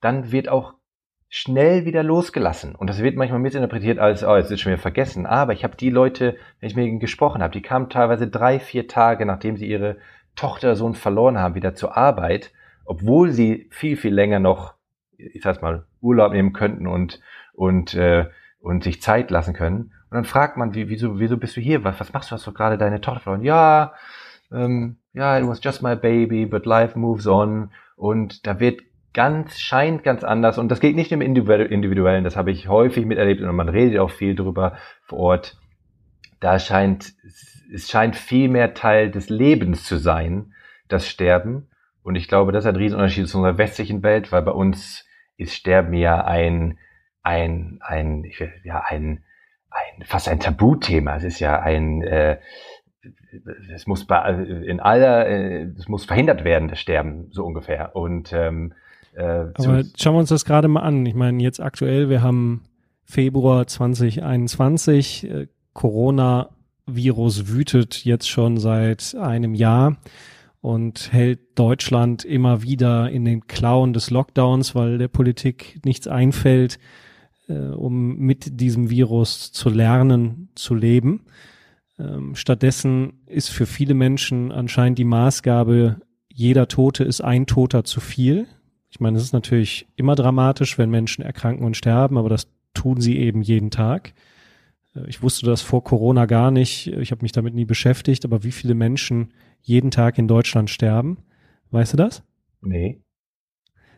dann wird auch schnell wieder losgelassen. Und das wird manchmal mitinterpretiert als, oh, jetzt ist schon wieder vergessen. Aber ich habe die Leute, wenn ich mit ihnen gesprochen habe, die kamen teilweise drei, vier Tage, nachdem sie ihre Tochter, Sohn verloren haben, wieder zur Arbeit, obwohl sie viel, viel länger noch, ich sag's mal, Urlaub nehmen könnten und, und, äh, und sich Zeit lassen können. Und dann fragt man, wie, wieso, wieso bist du hier? Was, was machst du? Hast du gerade deine Tochter verloren? Ja, ähm, ja, it was just my baby, but life moves on. Und da wird ganz, scheint ganz anders. Und das geht nicht im Individuellen, das habe ich häufig miterlebt und man redet auch viel drüber vor Ort. Da scheint es scheint viel mehr Teil des Lebens zu sein, das Sterben. Und ich glaube, das ist ein Riesenunterschied zu unserer westlichen Welt, weil bei uns ist Sterben ja ein, ein, ein, will, ja, ein, ein, fast ein Tabuthema. Es ist ja ein, äh, es muss bei, in aller, äh, es muss verhindert werden, das Sterben, so ungefähr. Und, ähm, äh, Aber schauen wir uns das gerade mal an. Ich meine, jetzt aktuell, wir haben Februar 2021, äh, Corona Virus wütet jetzt schon seit einem Jahr und hält Deutschland immer wieder in den Klauen des Lockdowns, weil der Politik nichts einfällt, äh, um mit diesem Virus zu lernen, zu leben. Ähm, stattdessen ist für viele Menschen anscheinend die Maßgabe, jeder Tote ist ein Toter zu viel. Ich meine, es ist natürlich immer dramatisch, wenn Menschen erkranken und sterben, aber das tun sie eben jeden Tag. Äh, ich wusste das vor Corona gar nicht. Ich habe mich damit nie beschäftigt, aber wie viele Menschen jeden Tag in Deutschland sterben, weißt du das? Nee.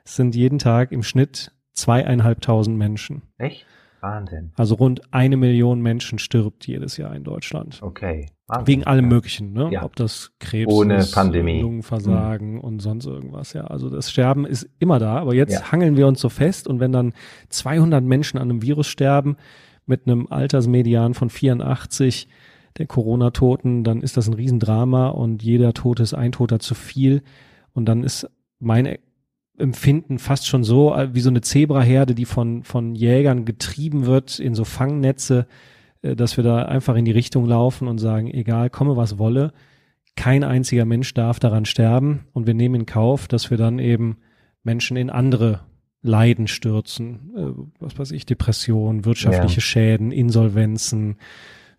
Es sind jeden Tag im Schnitt zweieinhalbtausend Menschen. Echt? Wahnsinn. Also rund eine Million Menschen stirbt jedes Jahr in Deutschland. Okay. Wahnsinn. Wegen allem Möglichen, ne? Ja. Ob das Krebs Ohne ist, Pandemie. Lungenversagen mhm. und sonst irgendwas. Ja, also das Sterben ist immer da. Aber jetzt ja. hangeln wir uns so fest und wenn dann 200 Menschen an einem Virus sterben, mit einem Altersmedian von 84 der Corona-Toten, dann ist das ein Riesendrama und jeder Tote ist ein Toter zu viel. Und dann ist mein Empfinden fast schon so äh, wie so eine Zebraherde, die von, von Jägern getrieben wird in so Fangnetze, dass wir da einfach in die Richtung laufen und sagen, egal, komme was wolle, kein einziger Mensch darf daran sterben und wir nehmen in Kauf, dass wir dann eben Menschen in andere Leiden stürzen, äh, was weiß ich, Depression, wirtschaftliche ja. Schäden, Insolvenzen,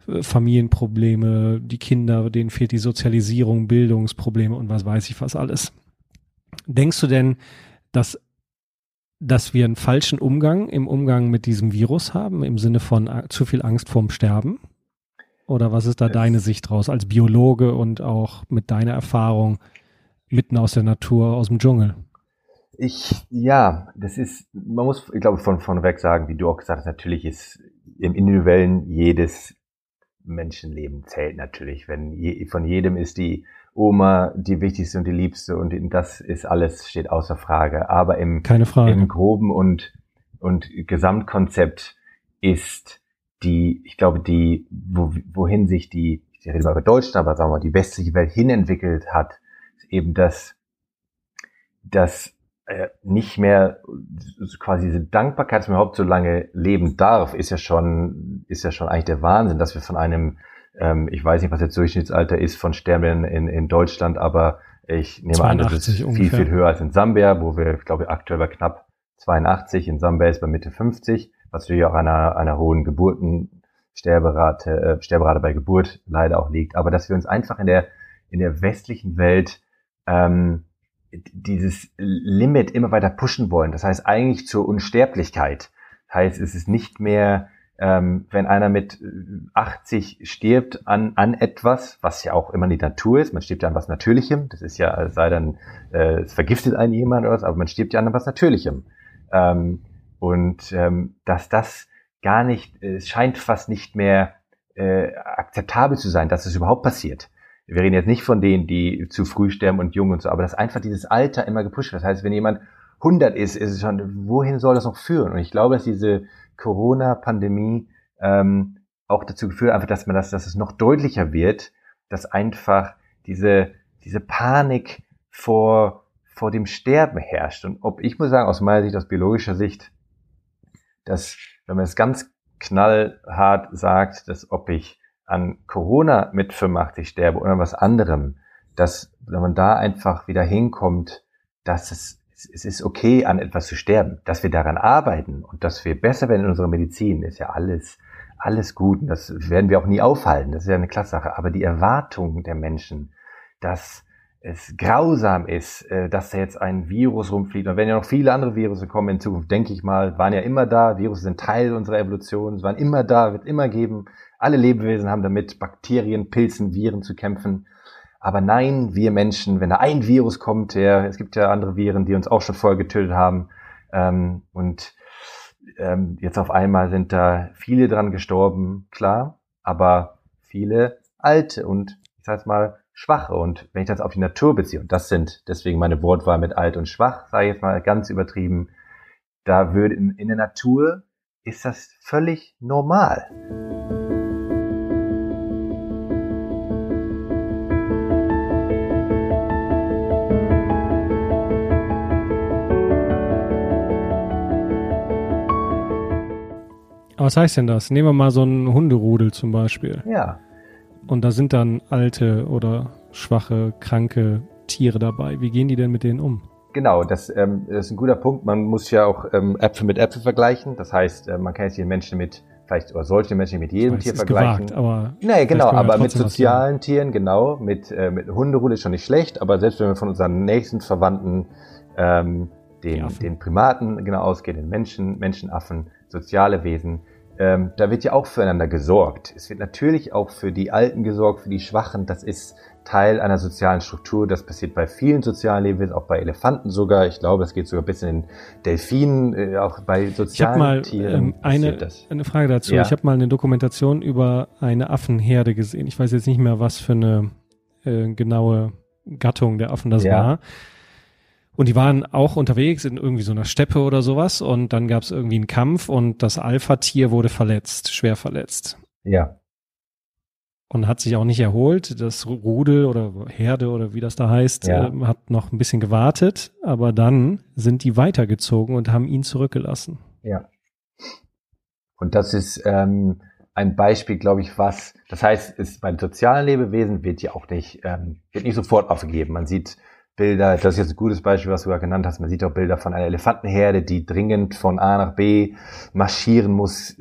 äh, Familienprobleme, die Kinder, denen fehlt die Sozialisierung, Bildungsprobleme und was weiß ich was alles. Denkst du denn, dass, dass wir einen falschen Umgang im Umgang mit diesem Virus haben, im Sinne von äh, zu viel Angst vorm Sterben? Oder was ist da deine Sicht draus als Biologe und auch mit deiner Erfahrung mitten aus der Natur, aus dem Dschungel? Ich, ja, das ist, man muss, ich glaube, von, von weg sagen, wie du auch gesagt hast, natürlich ist im Individuellen jedes Menschenleben zählt natürlich. Wenn je, von jedem ist die Oma die wichtigste und die liebste und das ist alles, steht außer Frage. Aber im, Frage. im groben und, und Gesamtkonzept ist die, ich glaube, die, wo, wohin sich die, ich rede mal über Deutschland, aber sagen wir mal, die westliche Welt hinentwickelt hat, ist eben das, das äh, nicht mehr quasi diese Dankbarkeit, dass man überhaupt so lange leben darf, ist ja schon, ist ja schon eigentlich der Wahnsinn, dass wir von einem, ähm, ich weiß nicht, was jetzt Durchschnittsalter ist von Sterben in, in Deutschland, aber ich nehme an, das ist ungefähr. viel, viel höher als in Sambia, wo wir, ich glaube, aktuell bei knapp 82, in Sambia ist bei Mitte 50, was natürlich auch an einer, einer hohen Geburtensterberate, äh, Sterberate bei Geburt leider auch liegt. Aber dass wir uns einfach in der, in der westlichen Welt ähm, dieses Limit immer weiter pushen wollen. Das heißt eigentlich zur Unsterblichkeit. Das heißt, es ist nicht mehr, ähm, wenn einer mit 80 stirbt an, an etwas, was ja auch immer die Natur ist, man stirbt ja an was Natürlichem, das ist ja, sei dann, äh, es vergiftet einen jemand oder was, aber man stirbt ja an was Natürlichem. Ähm, und ähm, dass das gar nicht, es scheint fast nicht mehr äh, akzeptabel zu sein, dass es überhaupt passiert wir reden jetzt nicht von denen, die zu früh sterben und jung und so, aber dass einfach dieses Alter immer gepusht wird. Das heißt, wenn jemand 100 ist, ist es schon, wohin soll das noch führen? Und ich glaube, dass diese Corona-Pandemie ähm, auch dazu geführt, einfach, dass man das, dass es noch deutlicher wird, dass einfach diese, diese Panik vor, vor dem Sterben herrscht. Und ob ich muss sagen, aus meiner Sicht, aus biologischer Sicht, dass, wenn man es ganz knallhart sagt, dass ob ich an Corona mit 85 sterbe oder was anderem, dass wenn man da einfach wieder hinkommt, dass es, es ist okay, an etwas zu sterben, dass wir daran arbeiten und dass wir besser werden in unserer Medizin, ist ja alles, alles gut. Und das werden wir auch nie aufhalten. Das ist ja eine klasse Sache. Aber die Erwartung der Menschen, dass es grausam ist, äh, dass da jetzt ein Virus rumfliegt. Und wenn ja noch viele andere Virusse kommen in Zukunft, denke ich mal, waren ja immer da. Virus sind Teil unserer Evolution. Waren immer da, wird immer geben. Alle Lebewesen haben damit Bakterien, Pilzen, Viren zu kämpfen. Aber nein, wir Menschen, wenn da ein Virus kommt, der, es gibt ja andere Viren, die uns auch schon vorher getötet haben, ähm, und ähm, jetzt auf einmal sind da viele dran gestorben, klar, aber viele alte und ich sag's mal schwache. Und wenn ich das auf die Natur beziehe, und das sind deswegen meine Wortwahl mit alt und schwach, sage ich jetzt mal ganz übertrieben, da würde in, in der Natur ist das völlig normal. Was heißt denn das? Nehmen wir mal so einen Hunderudel zum Beispiel. Ja. Und da sind dann alte oder schwache, kranke Tiere dabei. Wie gehen die denn mit denen um? Genau, das, ähm, das ist ein guter Punkt. Man muss ja auch ähm, Äpfel mit Äpfel vergleichen. Das heißt, äh, man kann jetzt die Menschen mit, vielleicht oder sollte Menschen mit jedem weiß, Tier vergleichen. Gewagt, aber nee, genau, aber mit sozialen Tieren, genau. Mit, äh, mit Hunderudel ist schon nicht schlecht, aber selbst wenn wir von unseren nächsten Verwandten, ähm, den, den Primaten genau ausgehen, den Menschen, Menschenaffen, soziale Wesen, ähm, da wird ja auch füreinander gesorgt. Es wird natürlich auch für die Alten gesorgt, für die Schwachen. Das ist Teil einer sozialen Struktur. Das passiert bei vielen sozialen Lebewesen, auch bei Elefanten sogar. Ich glaube, es geht sogar bis in den Delfinen, äh, auch bei sozialen mal, Tieren. Ähm, eine, eine Frage dazu. Ja. Ich habe mal eine Dokumentation über eine Affenherde gesehen. Ich weiß jetzt nicht mehr, was für eine äh, genaue Gattung der Affen das ja. war. Und die waren auch unterwegs in irgendwie so einer Steppe oder sowas und dann gab es irgendwie einen Kampf und das Alpha-Tier wurde verletzt, schwer verletzt. Ja. Und hat sich auch nicht erholt. Das Rudel oder Herde oder wie das da heißt, ja. äh, hat noch ein bisschen gewartet, aber dann sind die weitergezogen und haben ihn zurückgelassen. Ja. Und das ist ähm, ein Beispiel, glaube ich, was, das heißt, ist bei sozialen Lebewesen wird ja auch nicht, ähm, wird nicht sofort aufgegeben. Man sieht Bilder, das ist jetzt ein gutes Beispiel, was du ja genannt hast. Man sieht auch Bilder von einer Elefantenherde, die dringend von A nach B marschieren muss,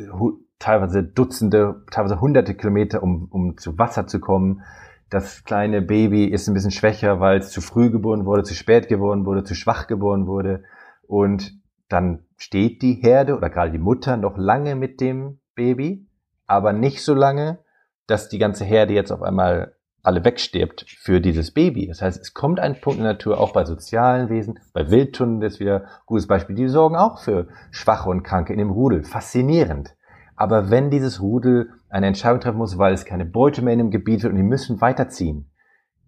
teilweise Dutzende, teilweise hunderte Kilometer, um, um zu Wasser zu kommen. Das kleine Baby ist ein bisschen schwächer, weil es zu früh geboren wurde, zu spät geboren wurde, zu schwach geboren wurde. Und dann steht die Herde oder gerade die Mutter noch lange mit dem Baby, aber nicht so lange, dass die ganze Herde jetzt auf einmal alle wegstirbt für dieses Baby. Das heißt, es kommt ein Punkt in der Natur, auch bei sozialen Wesen, bei Wildtunden, das ist wieder ein gutes Beispiel, die sorgen auch für Schwache und Kranke in dem Rudel. Faszinierend. Aber wenn dieses Rudel eine Entscheidung treffen muss, weil es keine Beute mehr in dem Gebiet wird und die müssen weiterziehen,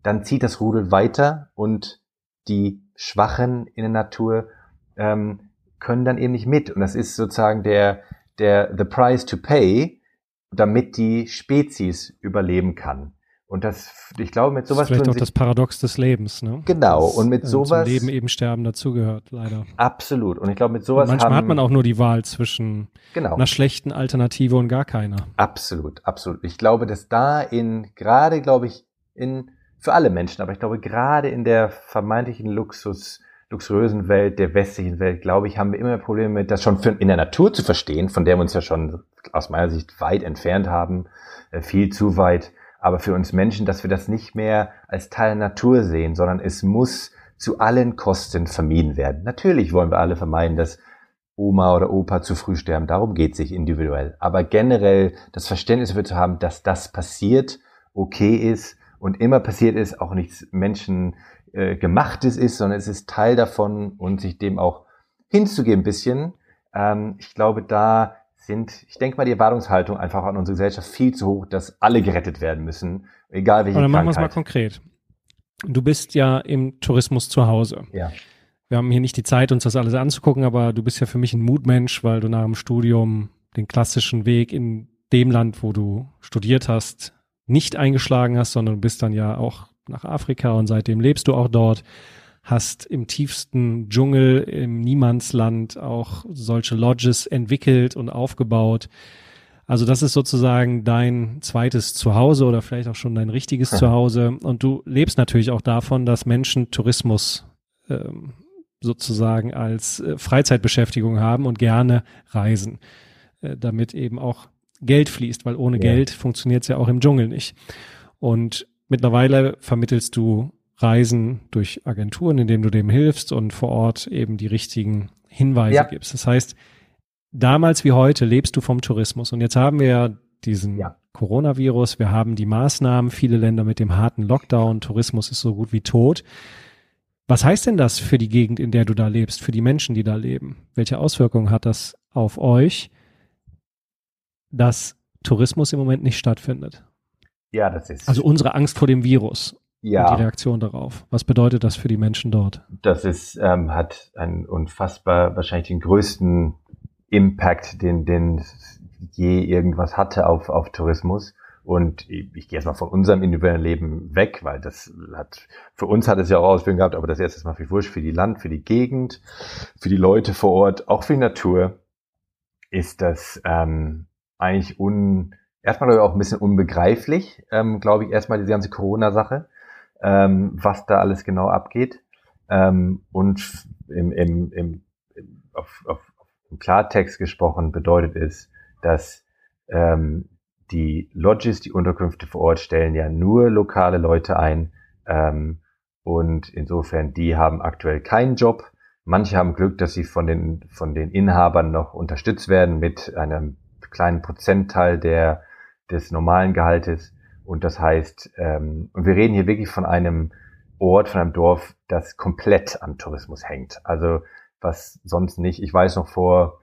dann zieht das Rudel weiter und die Schwachen in der Natur ähm, können dann eben nicht mit. Und das ist sozusagen der, der the price to pay, damit die Spezies überleben kann. Und das, ich glaube, mit sowas. Das ist vielleicht auch das Paradox des Lebens, ne? Genau. Das, und mit äh, sowas. Zum Leben eben sterben dazugehört, leider. Absolut. Und ich glaube, mit sowas. Und manchmal haben, hat man auch nur die Wahl zwischen genau. einer schlechten Alternative und gar keiner. Absolut, absolut. Ich glaube, dass da in, gerade, glaube ich, in, für alle Menschen, aber ich glaube, gerade in der vermeintlichen Luxus, luxuriösen Welt, der westlichen Welt, glaube ich, haben wir immer Probleme mit, das schon in der Natur zu verstehen, von der wir uns ja schon aus meiner Sicht weit entfernt haben, äh, viel zu weit aber für uns Menschen, dass wir das nicht mehr als Teil der Natur sehen, sondern es muss zu allen Kosten vermieden werden. Natürlich wollen wir alle vermeiden, dass Oma oder Opa zu früh sterben. Darum geht es sich individuell. Aber generell das Verständnis dafür zu haben, dass das passiert, okay ist und immer passiert ist, auch nichts Menschengemachtes äh, ist, sondern es ist Teil davon und sich dem auch hinzugeben ein bisschen. Ähm, ich glaube, da sind, ich denke mal, die Erwartungshaltung einfach an unsere Gesellschaft viel zu hoch, dass alle gerettet werden müssen, egal welche Aber dann machen wir es mal konkret. Du bist ja im Tourismus zu Hause. Ja. Wir haben hier nicht die Zeit, uns das alles anzugucken, aber du bist ja für mich ein Mutmensch, weil du nach dem Studium den klassischen Weg in dem Land, wo du studiert hast, nicht eingeschlagen hast, sondern du bist dann ja auch nach Afrika und seitdem lebst du auch dort, hast im tiefsten Dschungel, im Niemandsland auch solche Lodges entwickelt und aufgebaut. Also das ist sozusagen dein zweites Zuhause oder vielleicht auch schon dein richtiges ja. Zuhause. Und du lebst natürlich auch davon, dass Menschen Tourismus ähm, sozusagen als äh, Freizeitbeschäftigung haben und gerne reisen, äh, damit eben auch Geld fließt, weil ohne ja. Geld funktioniert es ja auch im Dschungel nicht. Und mittlerweile vermittelst du Reisen durch Agenturen, indem du dem hilfst und vor Ort eben die richtigen Hinweise ja. gibst. Das heißt, damals wie heute lebst du vom Tourismus. Und jetzt haben wir ja diesen ja. Coronavirus, wir haben die Maßnahmen, viele Länder mit dem harten Lockdown, Tourismus ist so gut wie tot. Was heißt denn das für die Gegend, in der du da lebst, für die Menschen, die da leben? Welche Auswirkungen hat das auf euch, dass Tourismus im Moment nicht stattfindet? Ja, das ist. Also unsere Angst vor dem Virus. Ja. Und die Reaktion darauf. Was bedeutet das für die Menschen dort? Das ist, ähm, hat einen unfassbar, wahrscheinlich den größten Impact, den, den je irgendwas hatte auf, auf Tourismus. Und ich, ich gehe jetzt mal von unserem individuellen Leben weg, weil das hat, für uns hat es ja auch Auswirkungen gehabt, aber das ist jetzt mal viel wurscht für die Land, für die Gegend, für die Leute vor Ort, auch für die Natur, ist das ähm, eigentlich un, erstmal auch ein bisschen unbegreiflich, ähm, glaube ich, erstmal diese ganze Corona-Sache, ähm, was da alles genau abgeht. Ähm, und im, im, im, auf, auf im Klartext gesprochen bedeutet es, dass ähm, die Lodges, die Unterkünfte vor Ort stellen ja nur lokale Leute ein ähm, und insofern die haben aktuell keinen Job. Manche haben Glück, dass sie von den von den Inhabern noch unterstützt werden mit einem kleinen Prozentteil der des normalen Gehaltes und das heißt ähm, wir reden hier wirklich von einem Ort, von einem Dorf, das komplett am Tourismus hängt. Also was sonst nicht. Ich weiß noch vor,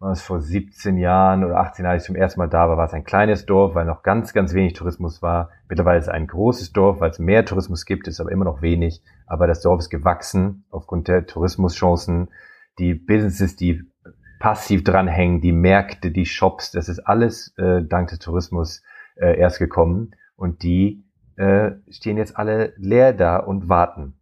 was vor 17 Jahren oder 18 Jahren, als ich zum ersten Mal da war, war es ein kleines Dorf, weil noch ganz, ganz wenig Tourismus war. Mittlerweile ist es ein großes Dorf, weil es mehr Tourismus gibt, ist aber immer noch wenig. Aber das Dorf ist gewachsen aufgrund der Tourismuschancen. Die Businesses, die passiv dranhängen, die Märkte, die Shops, das ist alles äh, dank des Tourismus äh, erst gekommen. Und die äh, stehen jetzt alle leer da und warten.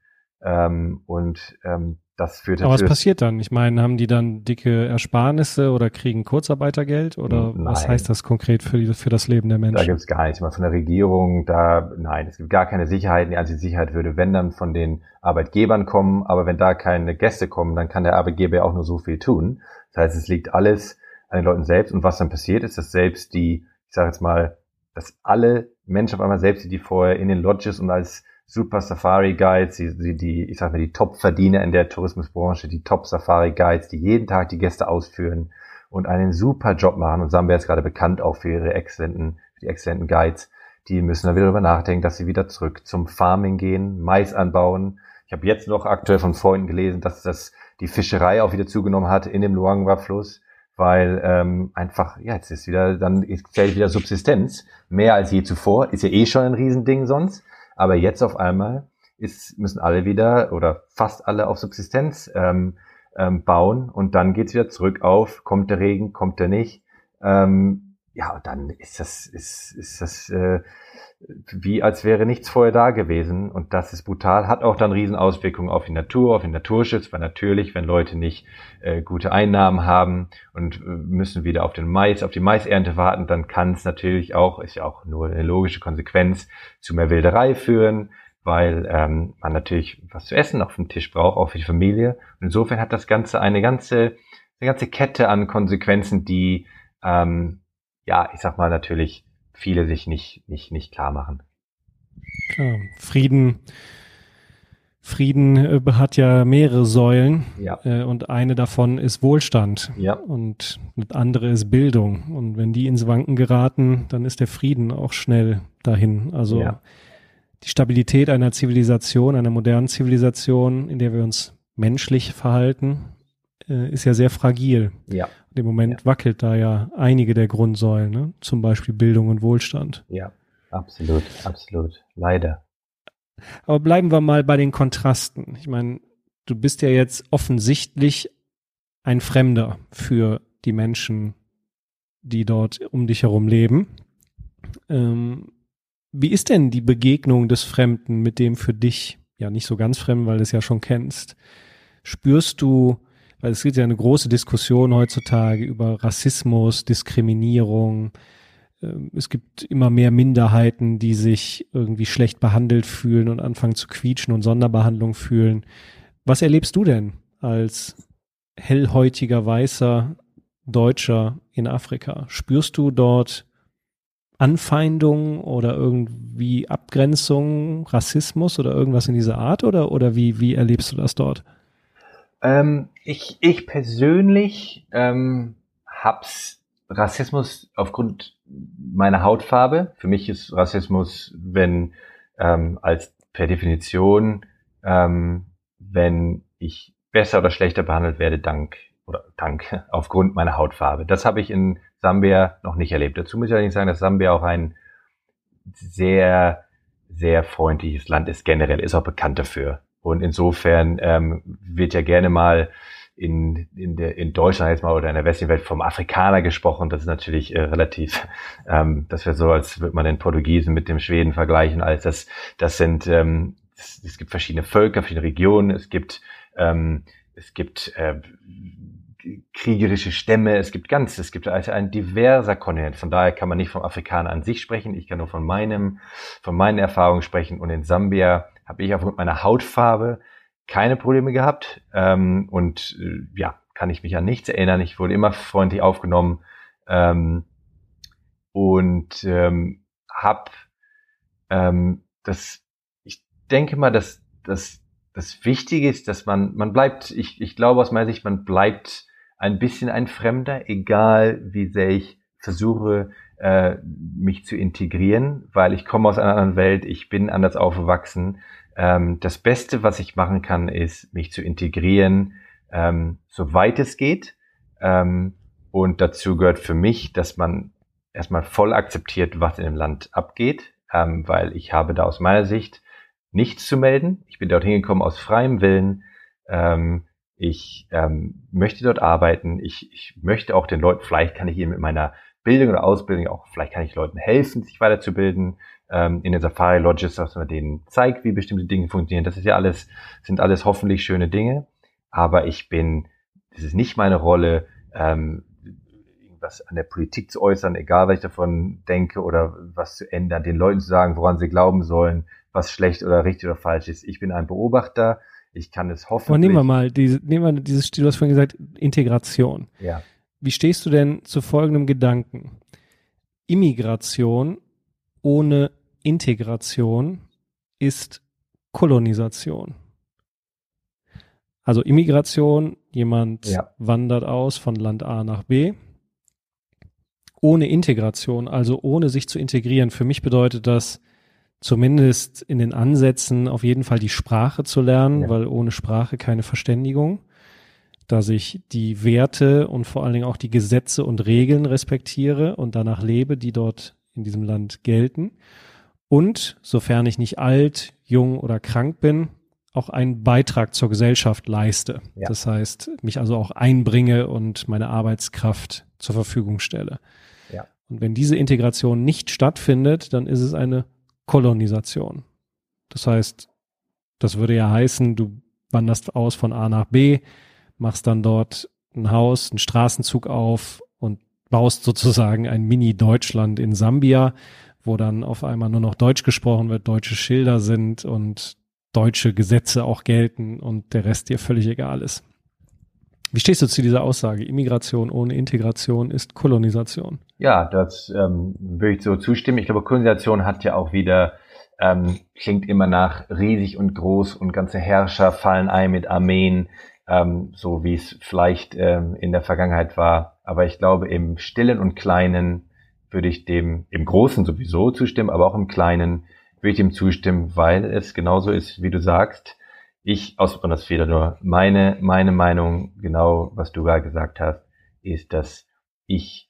Ähm, und ähm, das führt Aber was passiert dann? Ich meine, haben die dann dicke Ersparnisse oder kriegen Kurzarbeitergeld oder nein. was heißt das konkret für, die, für das Leben der Menschen? Da gibt es gar nichts. Mal von der Regierung, da, nein, es gibt gar keine Sicherheit. Die einzige Sicherheit würde, wenn dann von den Arbeitgebern kommen. Aber wenn da keine Gäste kommen, dann kann der Arbeitgeber ja auch nur so viel tun. Das heißt, es liegt alles an den Leuten selbst. Und was dann passiert ist, dass selbst die, ich sage jetzt mal, dass alle Menschen auf einmal selbst, die vorher in den Lodges und als Super Safari Guides, die, die, die ich sag mal, die Top-Verdiener in der Tourismusbranche, die Top Safari Guides, die jeden Tag die Gäste ausführen und einen super Job machen. Und Sambia ist gerade bekannt auch für ihre exzellenten, die exzellenten Guides. Die müssen dann wieder darüber nachdenken, dass sie wieder zurück zum Farming gehen, Mais anbauen. Ich habe jetzt noch aktuell von Freunden gelesen, dass das die Fischerei auch wieder zugenommen hat in dem Luangwa-Fluss, weil ähm, einfach, ja, jetzt ist wieder, dann zählt wieder Subsistenz, mehr als je zuvor, ist ja eh schon ein Riesending sonst. Aber jetzt auf einmal ist, müssen alle wieder oder fast alle auf Subsistenz ähm, ähm, bauen und dann geht's wieder zurück auf, kommt der Regen, kommt der nicht. Ähm, ja, dann ist das, ist, ist das äh, wie als wäre nichts vorher da gewesen. Und das ist brutal, hat auch dann Riesenauswirkungen auf die Natur, auf den Naturschutz, weil natürlich, wenn Leute nicht äh, gute Einnahmen haben und äh, müssen wieder auf den Mais, auf die Maisernte warten, dann kann es natürlich auch, ist ja auch nur eine logische Konsequenz, zu mehr Wilderei führen, weil ähm, man natürlich was zu essen auf dem Tisch braucht, auch für die Familie. Und insofern hat das Ganze eine ganze, eine ganze Kette an Konsequenzen, die ähm, ja, ich sag mal natürlich viele sich nicht, nicht, nicht klar machen. Klar. Frieden, Frieden äh, hat ja mehrere Säulen ja. Äh, und eine davon ist Wohlstand ja. und eine andere ist Bildung. Und wenn die ins Wanken geraten, dann ist der Frieden auch schnell dahin. Also ja. die Stabilität einer Zivilisation, einer modernen Zivilisation, in der wir uns menschlich verhalten, äh, ist ja sehr fragil. Ja. Und im Moment ja. wackelt da ja einige der Grundsäulen, ne? zum Beispiel Bildung und Wohlstand. Ja, absolut, absolut. Leider. Aber bleiben wir mal bei den Kontrasten. Ich meine, du bist ja jetzt offensichtlich ein Fremder für die Menschen die dort um dich herum leben. Ähm, wie ist denn die Begegnung des Fremden mit dem für dich, ja nicht so ganz fremd, weil du es ja schon kennst? Spürst du, weil es gibt ja eine große Diskussion heutzutage über Rassismus, Diskriminierung, ähm, es gibt immer mehr Minderheiten, die sich irgendwie schlecht behandelt fühlen und anfangen zu quietschen und Sonderbehandlung fühlen. Was erlebst du denn als hellhäutiger weißer Deutscher in Afrika? Spürst du dort Anfeindung oder irgendwie Abgrenzung, Rassismus oder irgendwas in dieser Art oder, oder wie, wie erlebst du das dort? Ähm, ich, ich persönlich ähm, hab's Rassismus aufgrund meiner Hautfarbe. Für mich ist Rassismus, wenn ähm, als per Definition, ähm, wenn ich besser oder schlechter behandelt werde, dank oder dank aufgrund meiner Hautfarbe. Das habe ich in Sambia noch nicht erlebt. Dazu muss ich allerdings sagen, dass Sambia auch ein sehr, sehr freundliches Land ist generell, ist auch bekannt dafür. Und insofern ähm, wird ja gerne mal in, in, der, in Deutschland jetzt mal oder in der westlichen Welt vom Afrikaner gesprochen. Das ist natürlich äh, relativ, ähm, das wäre so, als würde man den Portugiesen mit dem Schweden vergleichen. Als das, das sind, ähm, es, es gibt verschiedene Völker, verschiedene Regionen. Es gibt, ähm, es gibt äh, kriegerische Stämme. Es gibt ganz, es gibt also ein diverser Kontinent. Von daher kann man nicht vom Afrikaner an sich sprechen. Ich kann nur von meinem, von meinen Erfahrungen sprechen. Und in Sambia habe ich aufgrund meiner Hautfarbe keine Probleme gehabt ähm, und äh, ja, kann ich mich an nichts erinnern. Ich wurde immer freundlich aufgenommen ähm, und ähm, habe ähm, das. Ich denke mal, dass das das Wichtige ist, dass man man bleibt. Ich ich glaube aus meiner Sicht, man bleibt ein bisschen ein Fremder, egal wie sehr ich versuche äh, mich zu integrieren, weil ich komme aus einer anderen Welt, ich bin anders aufgewachsen ähm, das Beste, was ich machen kann, ist, mich zu integrieren, ähm, soweit es geht. Ähm, und dazu gehört für mich, dass man erstmal voll akzeptiert, was in dem Land abgeht, ähm, weil ich habe da aus meiner Sicht nichts zu melden. Ich bin dort hingekommen aus freiem Willen. Ähm, ich ähm, möchte dort arbeiten. Ich, ich möchte auch den Leuten, vielleicht kann ich ihnen mit meiner Bildung oder Ausbildung auch, vielleicht kann ich Leuten helfen, sich weiterzubilden ähm, in den Safari Lodges, dass man denen zeigt, wie bestimmte Dinge funktionieren. Das ist ja alles, sind alles hoffentlich schöne Dinge. Aber ich bin, das ist nicht meine Rolle, ähm, irgendwas an der Politik zu äußern, egal was ich davon denke oder was zu ändern, den Leuten zu sagen, woran sie glauben sollen, was schlecht oder richtig oder falsch ist. Ich bin ein Beobachter. Ich kann es hoffen. Aber nehmen wir mal, diese, nehmen wir dieses Stil, du hast vorhin gesagt, Integration. Ja. Wie stehst du denn zu folgendem Gedanken? Immigration ohne Integration ist Kolonisation. Also Immigration, jemand ja. wandert aus von Land A nach B. Ohne Integration, also ohne sich zu integrieren. Für mich bedeutet das zumindest in den Ansätzen auf jeden Fall die Sprache zu lernen, ja. weil ohne Sprache keine Verständigung. Dass ich die Werte und vor allen Dingen auch die Gesetze und Regeln respektiere und danach lebe, die dort in diesem Land gelten. Und, sofern ich nicht alt, jung oder krank bin, auch einen Beitrag zur Gesellschaft leiste. Ja. Das heißt, mich also auch einbringe und meine Arbeitskraft zur Verfügung stelle. Ja. Und wenn diese Integration nicht stattfindet, dann ist es eine Kolonisation. Das heißt, das würde ja heißen, du wanderst aus von A nach B, machst dann dort ein Haus, einen Straßenzug auf und baust sozusagen ein Mini-Deutschland in Sambia, wo dann auf einmal nur noch Deutsch gesprochen wird, deutsche Schilder sind und deutsche Gesetze auch gelten und der Rest dir völlig egal ist. Wie stehst du zu dieser Aussage? Immigration ohne Integration ist Kolonisation. Ja, das ähm, würde ich so zustimmen. Ich glaube, Kolonisation hat ja auch wieder, ähm, klingt immer nach riesig und groß und ganze Herrscher fallen ein mit Armeen, ähm, so wie es vielleicht ähm, in der Vergangenheit war. Aber ich glaube, im Stillen und Kleinen würde ich dem im Großen sowieso zustimmen, aber auch im Kleinen würde ich dem zustimmen, weil es genauso ist, wie du sagst. Ich, aus und das wieder nur meine, meine Meinung, genau was du gerade gesagt hast, ist, dass ich,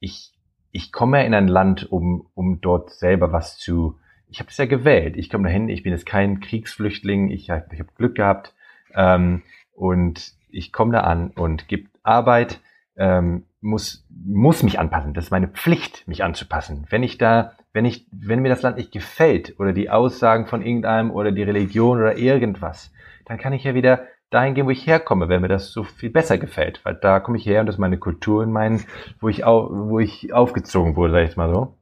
ich, ich komme in ein Land, um, um dort selber was zu, ich habe das ja gewählt. Ich komme dahin, ich bin jetzt kein Kriegsflüchtling, ich, ich habe Glück gehabt ähm, und ich komme da an und gibt Arbeit ähm, muss, muss mich anpassen. Das ist meine Pflicht, mich anzupassen. Wenn ich da, wenn ich, wenn mir das Land nicht gefällt oder die Aussagen von irgendeinem oder die Religion oder irgendwas, dann kann ich ja wieder dahin gehen, wo ich herkomme, wenn mir das so viel besser gefällt. Weil da komme ich her und das ist meine Kultur und mein, wo ich, au, wo ich aufgezogen wurde, sag ich mal so.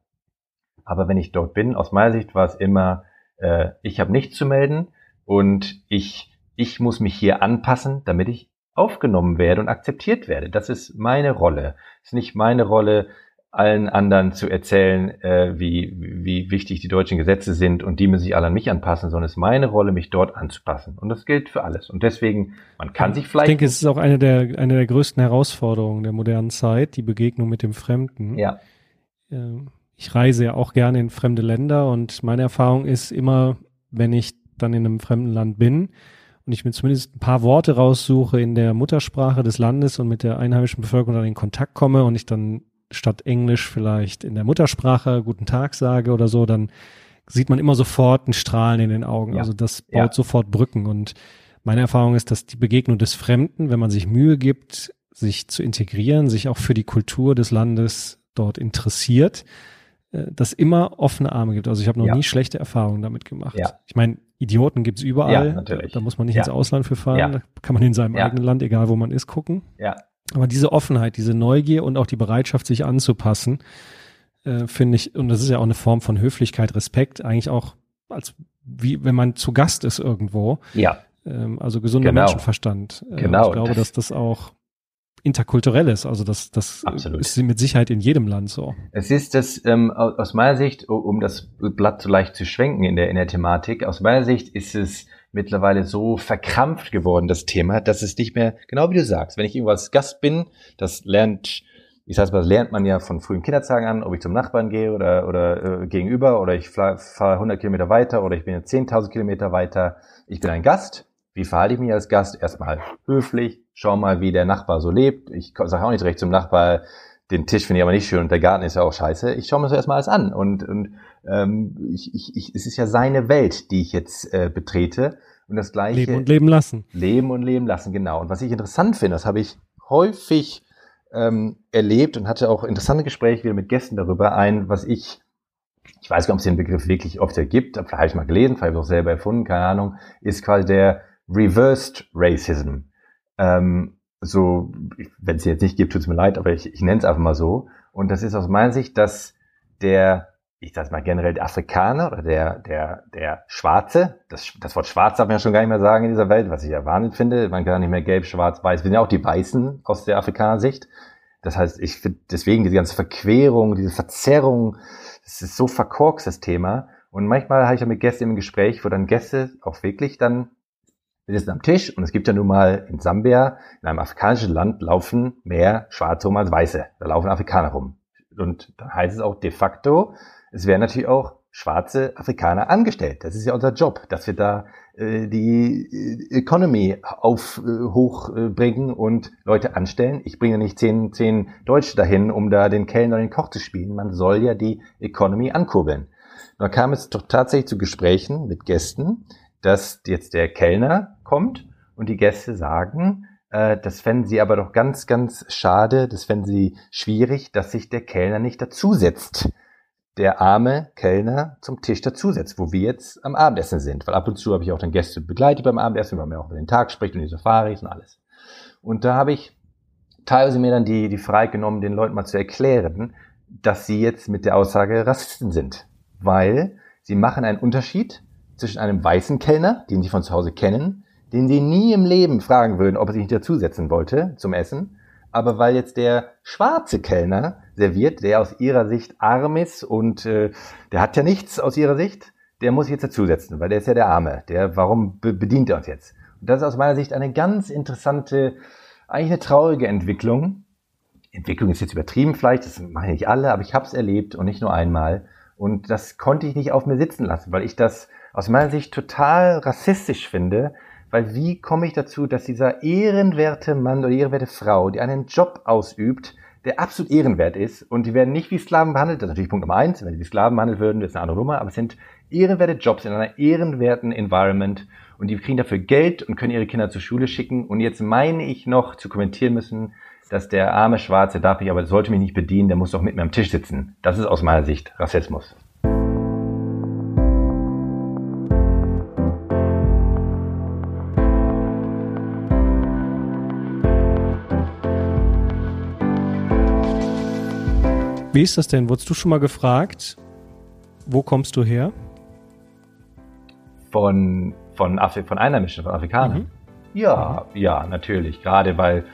Aber wenn ich dort bin, aus meiner Sicht war es immer, äh, ich habe nichts zu melden und ich, ich muss mich hier anpassen, damit ich aufgenommen werde und akzeptiert werde. Das ist meine Rolle. Es ist nicht meine Rolle, allen anderen zu erzählen, äh, wie, wie wichtig die deutschen Gesetze sind und die müssen sich alle an mich anpassen, sondern es ist meine Rolle, mich dort anzupassen. Und das gilt für alles. Und deswegen, man kann sich vielleicht. Ich denke, es ist auch eine der, eine der größten Herausforderungen der modernen Zeit, die Begegnung mit dem Fremden. Ja. Ich reise ja auch gerne in fremde Länder und meine Erfahrung ist immer, wenn ich dann in einem fremden Land bin, und ich mir zumindest ein paar Worte raussuche in der Muttersprache des Landes und mit der einheimischen Bevölkerung dann in Kontakt komme und ich dann statt Englisch vielleicht in der Muttersprache guten Tag sage oder so, dann sieht man immer sofort ein Strahlen in den Augen. Ja. Also das baut ja. sofort Brücken. Und meine Erfahrung ist, dass die Begegnung des Fremden, wenn man sich Mühe gibt, sich zu integrieren, sich auch für die Kultur des Landes dort interessiert, äh, dass immer offene Arme gibt. Also ich habe noch ja. nie schlechte Erfahrungen damit gemacht. Ja. Ich meine, Idioten gibt's überall. Ja, natürlich. Da, muss man nicht ins Ausland für fahren. Da kann man in seinem eigenen Land, egal wo man ist, gucken. Ja. Aber diese Offenheit, diese Neugier und auch die Bereitschaft, sich anzupassen, äh, finde ich, und das ist ja auch eine Form von Höflichkeit, Respekt, eigentlich auch als wie wenn man zu Gast ist irgendwo. Ja. Ähm, also gesunder genau. Menschenverstand. Äh, genau. Ich glaube, dass das auch interkulturell ist. Also das, das Absolut. ist mit Sicherheit in jedem Land so. Es ist das ähm, aus meiner Sicht, um das Blatt so leicht zu schwenken in der in der Thematik, aus meiner Sicht ist es mittlerweile so verkrampft geworden, das Thema, dass es nicht mehr, genau wie du sagst, wenn ich irgendwo als Gast bin, das lernt, ich sag mal, das lernt man ja von frühen Kindertagen an, ob ich zum Nachbarn gehe oder, oder äh, gegenüber oder ich fahre 100 Kilometer weiter oder ich bin 10.000 Kilometer weiter. Ich bin ein Gast. Wie verhalte ich mich als Gast? Erstmal höflich, schau mal, wie der Nachbar so lebt. Ich sage auch nicht direkt zum Nachbar, den Tisch finde ich aber nicht schön und der Garten ist ja auch scheiße. Ich schaue mir das erstmal alles an und, und ähm, ich, ich, ich, es ist ja seine Welt, die ich jetzt äh, betrete. Und das gleiche. Leben und leben lassen. Leben und leben lassen, genau. Und was ich interessant finde, das habe ich häufig ähm, erlebt und hatte auch interessante Gespräche wieder mit Gästen darüber. Ein, was ich, ich weiß gar nicht, ob es den Begriff wirklich oft gibt, vielleicht habe ich mal gelesen, vielleicht habe ich auch selber erfunden, keine Ahnung, ist quasi der Reversed Racism. Ähm, so, wenn es jetzt nicht gibt, tut es mir leid, aber ich, ich nenne es einfach mal so. Und das ist aus meiner Sicht, dass der ich sag mal generell der Afrikaner oder der, der, der Schwarze, das, das Wort Schwarz darf man ja schon gar nicht mehr sagen in dieser Welt, was ich ja wahnsinnig finde. Man kann nicht mehr gelb, schwarz, weiß. Wir sind ja auch die Weißen aus der Afrikaner-Sicht. Das heißt, ich finde deswegen diese ganze Verquerung, diese Verzerrung, das ist so verkorkst, das Thema. Und manchmal habe ich ja mit Gästen im Gespräch, wo dann Gäste auch wirklich dann, wir sitzen am Tisch und es gibt ja nun mal in Sambia, in einem afrikanischen Land laufen mehr Schwarze rum als Weiße. Da laufen Afrikaner rum. Und dann heißt es auch de facto, es werden natürlich auch schwarze Afrikaner angestellt. Das ist ja unser Job, dass wir da äh, die äh, Economy auf äh, hochbringen äh, und Leute anstellen. Ich bringe nicht zehn, zehn Deutsche dahin, um da den Kellner oder den Koch zu spielen. Man soll ja die Economy ankurbeln. Da kam es doch tatsächlich zu Gesprächen mit Gästen, dass jetzt der Kellner kommt und die Gäste sagen, äh, das fänden sie aber doch ganz, ganz schade, das fänden sie schwierig, dass sich der Kellner nicht dazusetzt der arme Kellner zum Tisch dazusetzt, wo wir jetzt am Abendessen sind. Weil ab und zu habe ich auch dann Gäste begleitet beim Abendessen, weil man auch über den Tag spricht und die Safaris und alles. Und da habe ich teilweise mir dann die, die Freiheit genommen, den Leuten mal zu erklären, dass sie jetzt mit der Aussage Rassisten sind. Weil sie machen einen Unterschied zwischen einem weißen Kellner, den sie von zu Hause kennen, den sie nie im Leben fragen würden, ob er sich nicht dazusetzen wollte zum Essen, aber weil jetzt der schwarze Kellner serviert, der aus ihrer Sicht arm ist und äh, der hat ja nichts aus ihrer Sicht, der muss jetzt dazusetzen, weil der ist ja der Arme. Der, warum be bedient er uns jetzt? Und das ist aus meiner Sicht eine ganz interessante, eigentlich eine traurige Entwicklung. Entwicklung ist jetzt übertrieben vielleicht, das machen nicht alle, aber ich habe es erlebt und nicht nur einmal. Und das konnte ich nicht auf mir sitzen lassen, weil ich das aus meiner Sicht total rassistisch finde, weil wie komme ich dazu, dass dieser ehrenwerte Mann oder ehrenwerte Frau, die einen Job ausübt, der absolut ehrenwert ist und die werden nicht wie Sklaven behandelt, das ist natürlich Punkt Nummer eins, wenn sie wie Sklaven behandelt würden, das ist eine andere Nummer, aber es sind ehrenwerte Jobs in einer ehrenwerten Environment und die kriegen dafür Geld und können ihre Kinder zur Schule schicken und jetzt meine ich noch zu kommentieren müssen, dass der arme Schwarze darf ich aber sollte mich nicht bedienen, der muss doch mit mir am Tisch sitzen. Das ist aus meiner Sicht Rassismus. Wie ist das denn? Wurdest du schon mal gefragt, wo kommst du her? Von, von, Afri von Einheimischen, von Afrikanern? Mhm. Ja, mhm. ja, natürlich. Gerade weil,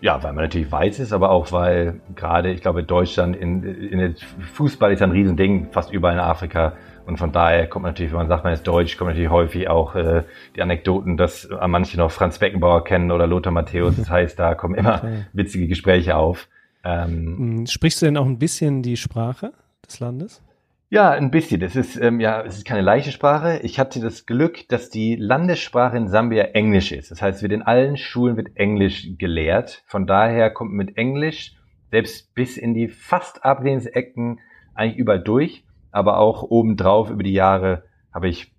ja, weil man natürlich weiß ist, aber auch weil gerade, ich glaube, Deutschland in, in Fußball ist ein Riesending, fast überall in Afrika. Und von daher kommt natürlich, wenn man sagt, man ist Deutsch, kommt natürlich häufig auch äh, die Anekdoten, dass manche noch Franz Beckenbauer kennen oder Lothar Matthäus. Das heißt, da kommen immer witzige Gespräche auf. Ähm, hm, Sprichst du denn auch ein bisschen die Sprache des Landes? Ja, ein bisschen. Das ist ähm, ja, es ist keine leichte Sprache. Ich hatte das Glück, dass die Landessprache in Sambia Englisch ist. Das heißt, wird in allen Schulen wird Englisch gelehrt. Von daher kommt mit Englisch selbst bis in die fast ablehnendsten Ecken eigentlich überall durch. Aber auch obendrauf über die Jahre habe ich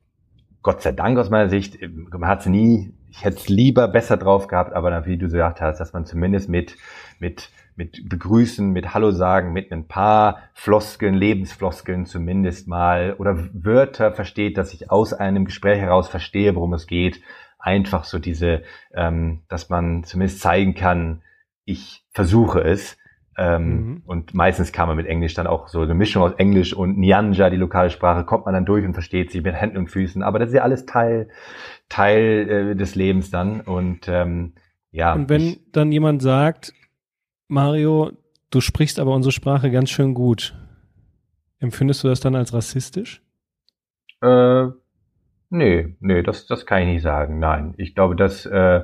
Gott sei Dank aus meiner Sicht, man hat es nie, ich hätte es lieber besser drauf gehabt, aber wie du so gesagt hast, dass man zumindest mit, mit mit Begrüßen, mit Hallo sagen, mit ein paar Floskeln, Lebensfloskeln zumindest mal oder Wörter versteht, dass ich aus einem Gespräch heraus verstehe, worum es geht. Einfach so diese, ähm, dass man zumindest zeigen kann, ich versuche es. Ähm, mhm. Und meistens kann man mit Englisch dann auch so eine Mischung aus Englisch und Nyanja, die lokale Sprache, kommt man dann durch und versteht sie mit Händen und Füßen. Aber das ist ja alles Teil, Teil äh, des Lebens dann. Und ähm, ja. Und wenn ich, dann jemand sagt, Mario, du sprichst aber unsere Sprache ganz schön gut. Empfindest du das dann als rassistisch? Äh, nee, nee, das, das kann ich nicht sagen. Nein, ich glaube, dass äh,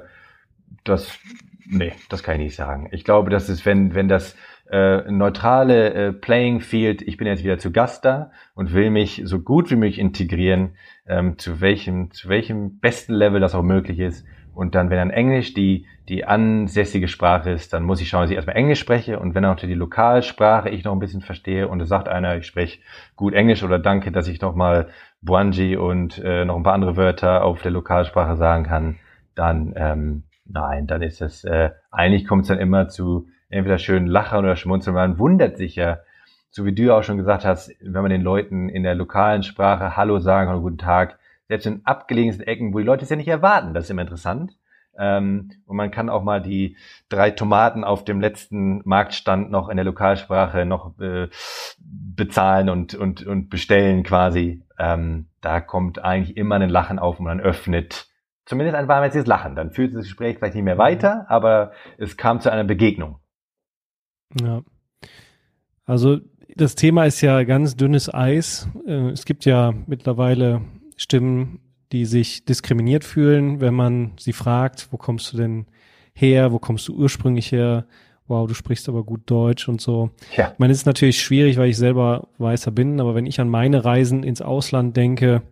das, nee, das kann ich nicht sagen. Ich glaube, dass es, wenn, wenn das äh, neutrale äh, Playing Field, ich bin jetzt wieder zu Gast da und will mich so gut wie möglich integrieren, ähm, zu welchem, zu welchem besten Level das auch möglich ist, und dann, wenn dann Englisch die, die ansässige Sprache ist, dann muss ich schauen, dass ich erstmal Englisch spreche. Und wenn auch die Lokalsprache ich noch ein bisschen verstehe und es sagt einer, ich spreche gut Englisch oder danke, dass ich noch mal Buanji und äh, noch ein paar andere Wörter auf der Lokalsprache sagen kann, dann ähm, nein, dann ist es, äh, eigentlich kommt es dann immer zu entweder schönen Lachen oder Schmunzeln. Man wundert sich ja, so wie du auch schon gesagt hast, wenn man den Leuten in der lokalen Sprache Hallo sagen oder Guten Tag, selbst in abgelegensten Ecken, wo die Leute es ja nicht erwarten. Das ist immer interessant. Ähm, und man kann auch mal die drei Tomaten auf dem letzten Marktstand noch in der Lokalsprache noch äh, bezahlen und, und, und bestellen quasi. Ähm, da kommt eigentlich immer ein Lachen auf und man öffnet zumindest ein warmherziges Lachen. Dann führt das Gespräch vielleicht nicht mehr weiter, aber es kam zu einer Begegnung. Ja. Also das Thema ist ja ganz dünnes Eis. Äh, es gibt ja mittlerweile Stimmen, die sich diskriminiert fühlen, wenn man sie fragt, wo kommst du denn her, wo kommst du ursprünglich her, wow, du sprichst aber gut Deutsch und so. Ja. Ich meine, es ist natürlich schwierig, weil ich selber Weißer bin, aber wenn ich an meine Reisen ins Ausland denke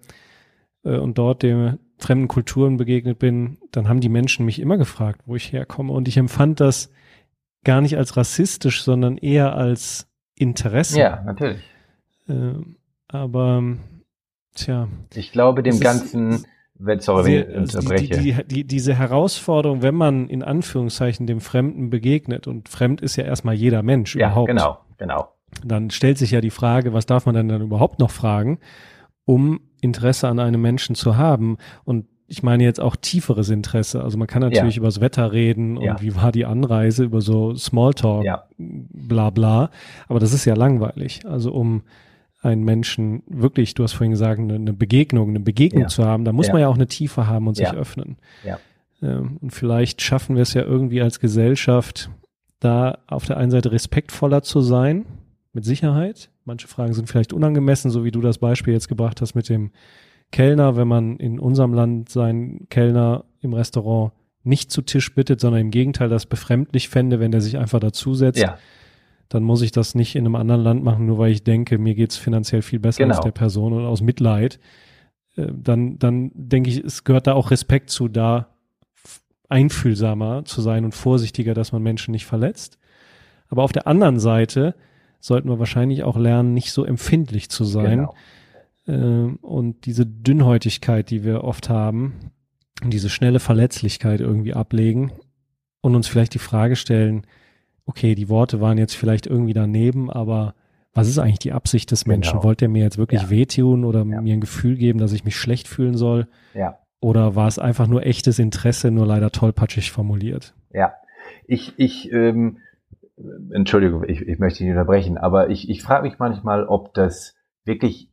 äh, und dort den fremden Kulturen begegnet bin, dann haben die Menschen mich immer gefragt, wo ich herkomme. Und ich empfand das gar nicht als rassistisch, sondern eher als Interesse. Ja, natürlich. Äh, aber Tja. Ich glaube, dem Ganzen, wenn, sorry, wenn ich unterbreche. Die, die, die, diese Herausforderung, wenn man in Anführungszeichen dem Fremden begegnet, und fremd ist ja erstmal jeder Mensch ja, überhaupt. Genau, genau. Dann stellt sich ja die Frage, was darf man denn dann überhaupt noch fragen, um Interesse an einem Menschen zu haben? Und ich meine jetzt auch tieferes Interesse. Also man kann natürlich ja. übers Wetter reden und ja. wie war die Anreise, über so Smalltalk, ja. bla bla. Aber das ist ja langweilig. Also um einen Menschen wirklich, du hast vorhin gesagt, eine, eine Begegnung, eine Begegnung ja. zu haben, da muss ja. man ja auch eine Tiefe haben und sich ja. öffnen. Ja. Ähm, und vielleicht schaffen wir es ja irgendwie als Gesellschaft, da auf der einen Seite respektvoller zu sein, mit Sicherheit. Manche Fragen sind vielleicht unangemessen, so wie du das Beispiel jetzt gebracht hast mit dem Kellner, wenn man in unserem Land seinen Kellner im Restaurant nicht zu Tisch bittet, sondern im Gegenteil das befremdlich fände, wenn der sich einfach dazusetzt. Ja dann muss ich das nicht in einem anderen Land machen, nur weil ich denke, mir geht's finanziell viel besser genau. als der Person und aus Mitleid. Äh, dann, dann denke ich, es gehört da auch Respekt zu, da einfühlsamer zu sein und vorsichtiger, dass man Menschen nicht verletzt. Aber auf der anderen Seite sollten wir wahrscheinlich auch lernen, nicht so empfindlich zu sein. Genau. Äh, und diese Dünnhäutigkeit, die wir oft haben, diese schnelle Verletzlichkeit irgendwie ablegen und uns vielleicht die Frage stellen, okay, die Worte waren jetzt vielleicht irgendwie daneben, aber was ist eigentlich die Absicht des Menschen? Genau. Wollte er mir jetzt wirklich ja. wehtun oder ja. mir ein Gefühl geben, dass ich mich schlecht fühlen soll? Ja. Oder war es einfach nur echtes Interesse, nur leider tollpatschig formuliert? Ja. Ich, ich, ähm, Entschuldigung, ich, ich möchte nicht unterbrechen, aber ich, ich frage mich manchmal, ob das wirklich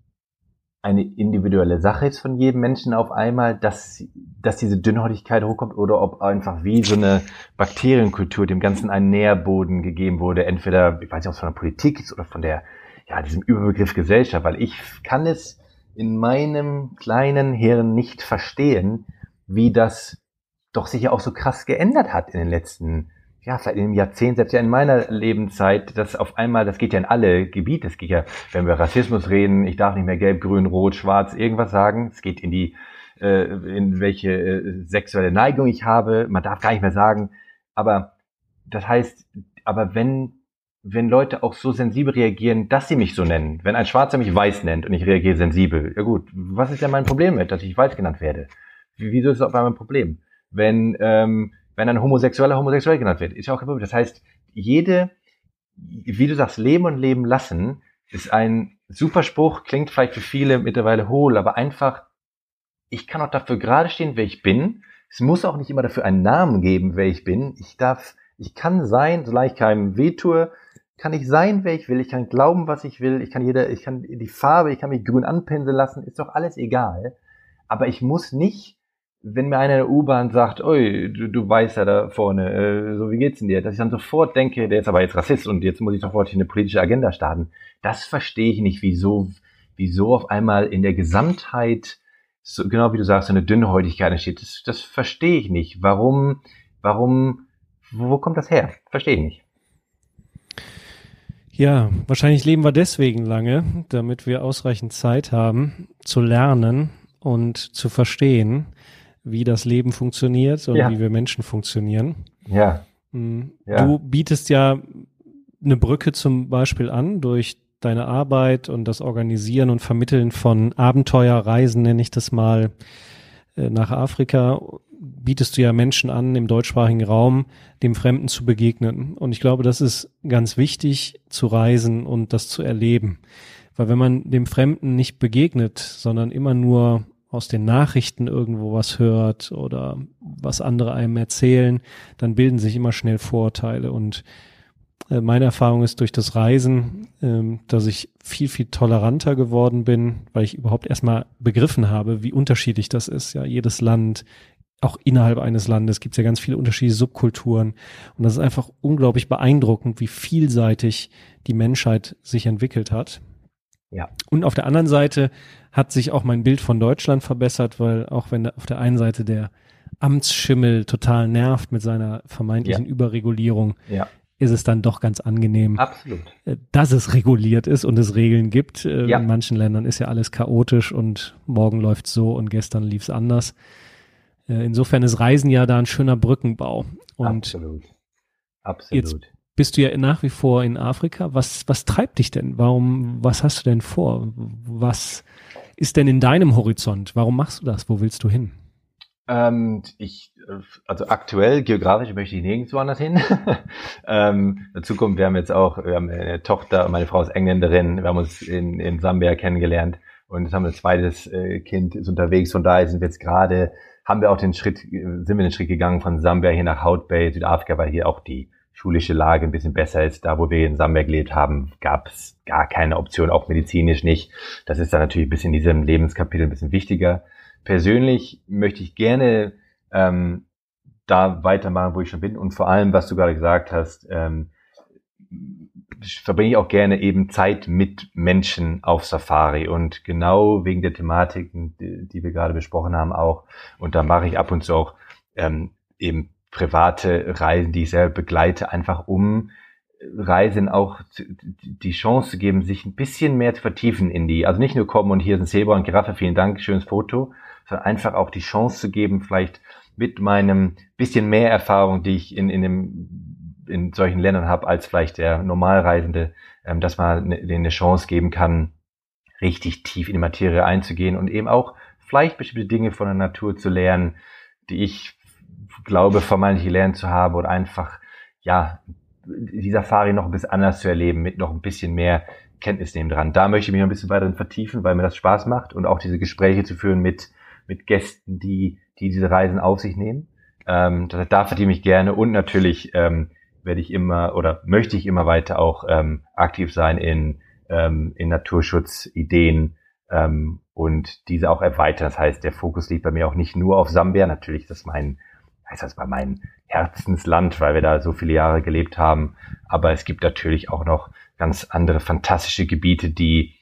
eine individuelle Sache ist von jedem Menschen auf einmal, dass, dass diese Dünnhäutigkeit hochkommt oder ob einfach wie so eine Bakterienkultur dem Ganzen einen Nährboden gegeben wurde, entweder, ich weiß nicht, ob es von der Politik ist oder von der, ja, diesem Überbegriff Gesellschaft, weil ich kann es in meinem kleinen Hirn nicht verstehen, wie das doch sich ja auch so krass geändert hat in den letzten ja, vielleicht im Jahrzehnt, selbst ja in meiner Lebenszeit, das auf einmal, das geht ja in alle Gebiete. Es geht ja, wenn wir Rassismus reden, ich darf nicht mehr gelb, grün, rot, schwarz irgendwas sagen. Es geht in die, äh, in welche äh, sexuelle Neigung ich habe. Man darf gar nicht mehr sagen. Aber das heißt, aber wenn wenn Leute auch so sensibel reagieren, dass sie mich so nennen, wenn ein Schwarzer mich weiß nennt und ich reagiere sensibel, ja gut, was ist denn mein Problem mit, dass ich weiß genannt werde? Wieso ist das auf einmal ein Problem? Wenn ähm, wenn ein Homosexueller homosexuell genannt wird. Ist ja auch kein Problem. Das heißt, jede, wie du sagst, Leben und Leben lassen, ist ein super Spruch, klingt vielleicht für viele mittlerweile hohl, aber einfach, ich kann auch dafür gerade stehen, wer ich bin. Es muss auch nicht immer dafür einen Namen geben, wer ich bin. Ich darf, ich kann sein, solange ich keinem wehtue, kann ich sein, wer ich will. Ich kann glauben, was ich will. Ich kann jeder, ich kann die Farbe, ich kann mich grün anpinseln lassen. Ist doch alles egal. Aber ich muss nicht wenn mir einer in der U-Bahn sagt, oi, du, du weißt ja da vorne, äh, so wie geht's denn dir, dass ich dann sofort denke, der ist aber jetzt Rassist und jetzt muss ich sofort eine politische Agenda starten. Das verstehe ich nicht, wieso, wieso auf einmal in der Gesamtheit, so, genau wie du sagst, so eine Dünnhäutigkeit entsteht. Das, das verstehe ich nicht. Warum, warum, wo kommt das her? Verstehe ich nicht. Ja, wahrscheinlich leben wir deswegen lange, damit wir ausreichend Zeit haben zu lernen und zu verstehen, wie das Leben funktioniert und ja. wie wir Menschen funktionieren. Ja. Mhm. ja. Du bietest ja eine Brücke zum Beispiel an durch deine Arbeit und das Organisieren und Vermitteln von Abenteuerreisen, nenne ich das mal, äh, nach Afrika, bietest du ja Menschen an, im deutschsprachigen Raum dem Fremden zu begegnen. Und ich glaube, das ist ganz wichtig zu reisen und das zu erleben. Weil wenn man dem Fremden nicht begegnet, sondern immer nur aus den Nachrichten irgendwo was hört oder was andere einem erzählen, dann bilden sich immer schnell Vorurteile. Und äh, meine Erfahrung ist durch das Reisen, ähm, dass ich viel, viel toleranter geworden bin, weil ich überhaupt erstmal begriffen habe, wie unterschiedlich das ist. Ja, jedes Land, auch innerhalb eines Landes gibt es ja ganz viele unterschiedliche Subkulturen. Und das ist einfach unglaublich beeindruckend, wie vielseitig die Menschheit sich entwickelt hat. Ja. Und auf der anderen Seite hat sich auch mein Bild von Deutschland verbessert, weil auch wenn auf der einen Seite der Amtsschimmel total nervt mit seiner vermeintlichen ja. Überregulierung, ja. ist es dann doch ganz angenehm, Absolut. Äh, dass es reguliert ist und es Regeln gibt. Äh, ja. In manchen Ländern ist ja alles chaotisch und morgen läuft so und gestern lief es anders. Äh, insofern ist Reisen ja da ein schöner Brückenbau. Und Absolut. Absolut. Jetzt bist du ja nach wie vor in Afrika. Was, was treibt dich denn? Warum, was hast du denn vor? Was ist denn in deinem Horizont? Warum machst du das? Wo willst du hin? Ähm, ich, also aktuell geografisch möchte ich nirgendwo anders hin. ähm, dazu kommt, wir haben jetzt auch, wir haben eine Tochter, meine Frau ist Engländerin, wir haben uns in, in Sambia kennengelernt und jetzt haben wir ein zweites äh, Kind ist unterwegs, von daher sind wir jetzt gerade, haben wir auch den Schritt, sind wir den Schritt gegangen von Sambia hier nach Hout Bay, Südafrika, weil hier auch die schulische Lage ein bisschen besser ist. Da, wo wir in Samberg gelebt haben, gab es gar keine Option, auch medizinisch nicht. Das ist dann natürlich bis in diesem Lebenskapitel ein bisschen wichtiger. Persönlich möchte ich gerne ähm, da weitermachen, wo ich schon bin. Und vor allem, was du gerade gesagt hast, ähm, verbringe ich auch gerne eben Zeit mit Menschen auf Safari und genau wegen der Thematiken, die, die wir gerade besprochen haben, auch. Und da mache ich ab und zu auch ähm, eben private Reisen, die ich selber begleite, einfach um Reisen auch die Chance zu geben, sich ein bisschen mehr zu vertiefen in die, also nicht nur kommen und hier ein Zebra und Giraffe, vielen Dank, schönes Foto, sondern einfach auch die Chance zu geben, vielleicht mit meinem bisschen mehr Erfahrung, die ich in, in, dem, in solchen Ländern habe, als vielleicht der Normalreisende, ähm, dass man denen eine Chance geben kann, richtig tief in die Materie einzugehen und eben auch vielleicht bestimmte Dinge von der Natur zu lernen, die ich glaube, vermeintlich gelernt zu haben oder einfach, ja, die Safari noch ein bisschen anders zu erleben, mit noch ein bisschen mehr Kenntnis nehmen dran. Da möchte ich mich noch ein bisschen weiter vertiefen, weil mir das Spaß macht und auch diese Gespräche zu führen mit, mit Gästen, die, die diese Reisen auf sich nehmen. Ähm, da, verdiene ich gerne und natürlich ähm, werde ich immer oder möchte ich immer weiter auch ähm, aktiv sein in, ähm, in Naturschutzideen ähm, und diese auch erweitern. Das heißt, der Fokus liegt bei mir auch nicht nur auf Sambia. Natürlich ist mein, heißt das bei mein Herzensland, weil wir da so viele Jahre gelebt haben. Aber es gibt natürlich auch noch ganz andere fantastische Gebiete, die,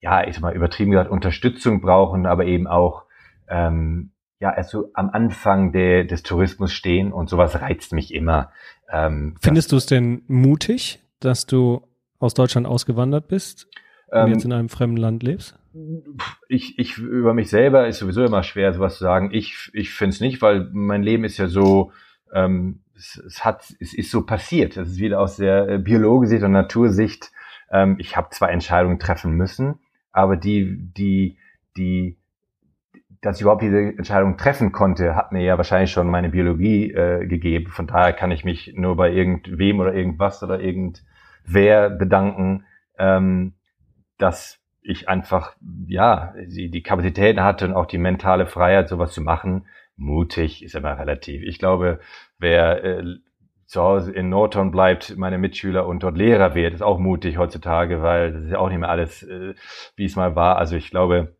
ja, ich sag mal übertrieben gesagt, Unterstützung brauchen, aber eben auch ähm, ja, also am Anfang de, des Tourismus stehen und sowas reizt mich immer. Ähm, Findest du es denn mutig, dass du aus Deutschland ausgewandert bist und ähm, jetzt in einem fremden Land lebst? Ich, ich über mich selber ist sowieso immer schwer, sowas zu sagen. Ich, ich finde es nicht, weil mein Leben ist ja so, ähm, es, es hat, es ist so passiert. Das ist wieder aus der äh, Biologensicht und Natursicht. Ähm, ich habe zwar Entscheidungen treffen müssen, aber die, die, die dass ich überhaupt diese Entscheidung treffen konnte, hat mir ja wahrscheinlich schon meine Biologie äh, gegeben. Von daher kann ich mich nur bei irgendwem oder irgendwas oder irgendwer bedanken, ähm, dass ich einfach ja die, die Kapazitäten hatte und auch die mentale Freiheit, sowas zu machen. Mutig ist immer relativ. Ich glaube, wer äh, zu Hause in Norton bleibt, meine Mitschüler und dort Lehrer wird, ist auch mutig heutzutage, weil das ist ja auch nicht mehr alles, äh, wie es mal war. Also ich glaube,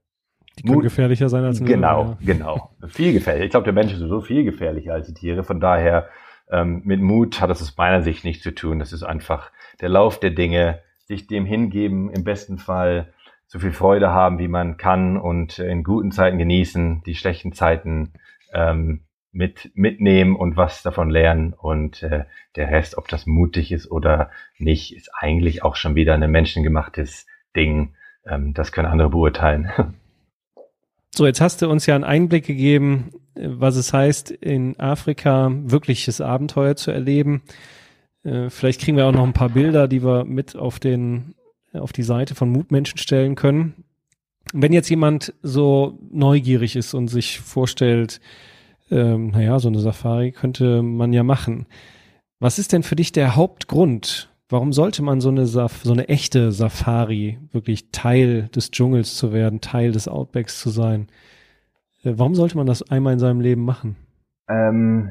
die können Mut, gefährlicher sein als ein Genau, ja. genau. Viel gefährlicher. Ich glaube, der Mensch ist so viel gefährlicher als die Tiere. Von daher, ähm, mit Mut hat das aus meiner Sicht nichts zu tun. Das ist einfach der Lauf der Dinge, sich dem hingeben, im besten Fall so viel Freude haben, wie man kann und in guten Zeiten genießen, die schlechten Zeiten ähm, mit mitnehmen und was davon lernen und äh, der Rest, ob das mutig ist oder nicht, ist eigentlich auch schon wieder ein menschengemachtes Ding. Ähm, das können andere beurteilen. So, jetzt hast du uns ja einen Einblick gegeben, was es heißt, in Afrika wirkliches Abenteuer zu erleben. Äh, vielleicht kriegen wir auch noch ein paar Bilder, die wir mit auf den, auf die Seite von Mutmenschen stellen können. Wenn jetzt jemand so neugierig ist und sich vorstellt, ähm, naja, so eine Safari könnte man ja machen. Was ist denn für dich der Hauptgrund, Warum sollte man so eine, Saf so eine echte Safari, wirklich Teil des Dschungels zu werden, Teil des Outbacks zu sein? Äh, warum sollte man das einmal in seinem Leben machen? Ähm,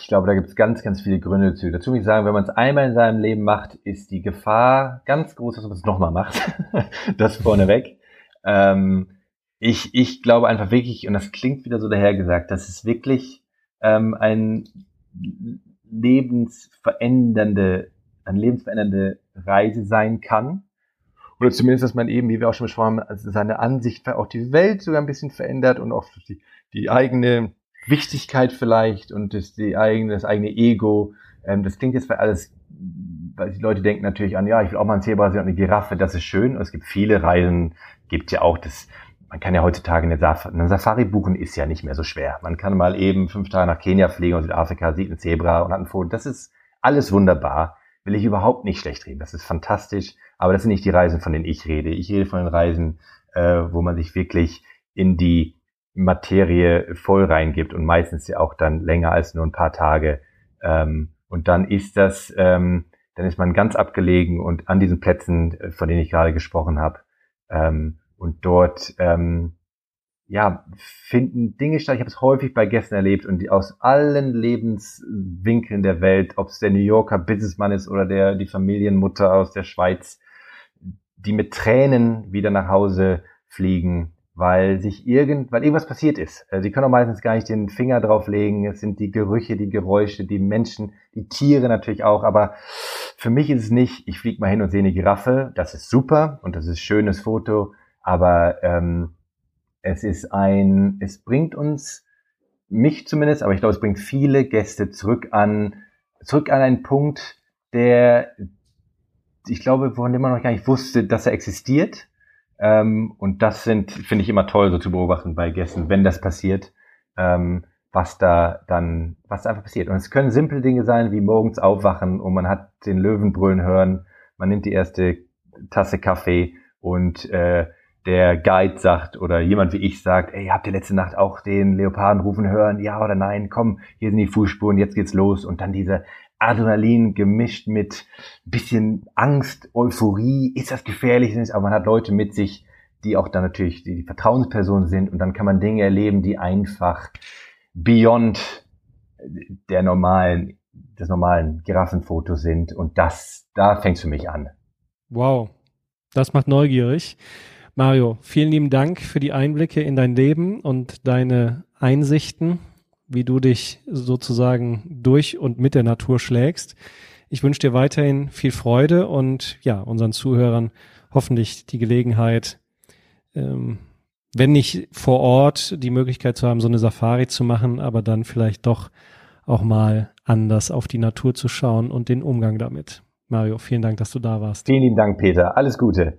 ich glaube, da gibt es ganz, ganz viele Gründe zu. Dazu muss ich sagen, wenn man es einmal in seinem Leben macht, ist die Gefahr ganz groß, dass man es nochmal macht. das vorneweg. Ähm, ich, ich glaube einfach wirklich, und das klingt wieder so dahergesagt, dass es wirklich ähm, ein lebensverändernde, eine lebensverändernde Reise sein kann. Oder zumindest, dass man eben, wie wir auch schon besprochen haben, also seine Ansicht auch die Welt sogar ein bisschen verändert und auch die, die eigene Wichtigkeit vielleicht und das, die eigene, das eigene Ego. Ähm, das klingt jetzt für alles, weil die Leute denken natürlich an, ja, ich will auch mal ein Zebra sehen und eine Giraffe, das ist schön. Und es gibt viele Reisen, gibt ja auch das, man kann ja heutzutage eine, Saf eine, Safari buchen, ist ja nicht mehr so schwer. Man kann mal eben fünf Tage nach Kenia fliegen und Südafrika sieht ein Zebra und hat ein Foto. Das ist alles wunderbar. Will ich überhaupt nicht schlecht reden. Das ist fantastisch. Aber das sind nicht die Reisen, von denen ich rede. Ich rede von den Reisen, äh, wo man sich wirklich in die Materie voll reingibt und meistens ja auch dann länger als nur ein paar Tage. Ähm, und dann ist das, ähm, dann ist man ganz abgelegen und an diesen Plätzen, äh, von denen ich gerade gesprochen habe, ähm, und dort ähm, ja, finden Dinge statt. Ich habe es häufig bei Gästen erlebt und die aus allen Lebenswinkeln der Welt, ob es der New Yorker Businessman ist oder der die Familienmutter aus der Schweiz, die mit Tränen wieder nach Hause fliegen, weil sich irgend, weil irgendwas passiert ist. Äh, sie können auch meistens gar nicht den Finger drauflegen. Es sind die Gerüche, die Geräusche, die Menschen, die Tiere natürlich auch. Aber für mich ist es nicht, ich fliege mal hin und sehe eine Giraffe. Das ist super und das ist ein schönes Foto aber ähm, es ist ein, es bringt uns, mich zumindest, aber ich glaube, es bringt viele Gäste zurück an, zurück an einen Punkt, der, ich glaube, von dem man noch gar nicht wusste, dass er existiert. Ähm, und das sind, finde ich immer toll, so zu beobachten bei Gästen, wenn das passiert, ähm, was da dann, was da einfach passiert. Und es können simple Dinge sein, wie morgens aufwachen und man hat den Löwen brüllen hören, man nimmt die erste Tasse Kaffee und äh, der Guide sagt oder jemand wie ich sagt, ey, habt ihr letzte Nacht auch den Leoparden rufen hören? Ja oder nein? Komm, hier sind die Fußspuren, jetzt geht's los. Und dann diese Adrenalin gemischt mit bisschen Angst, Euphorie. Ist das gefährlich? Aber man hat Leute mit sich, die auch dann natürlich die, die Vertrauenspersonen sind und dann kann man Dinge erleben, die einfach beyond der normalen, des normalen Giraffenfotos sind und das, da fängt es für mich an. Wow, das macht neugierig. Mario, vielen lieben Dank für die Einblicke in dein Leben und deine Einsichten, wie du dich sozusagen durch und mit der Natur schlägst. Ich wünsche dir weiterhin viel Freude und ja, unseren Zuhörern hoffentlich die Gelegenheit, ähm, wenn nicht vor Ort die Möglichkeit zu haben, so eine Safari zu machen, aber dann vielleicht doch auch mal anders auf die Natur zu schauen und den Umgang damit. Mario, vielen Dank, dass du da warst. Vielen lieben Dank, Peter. Alles Gute.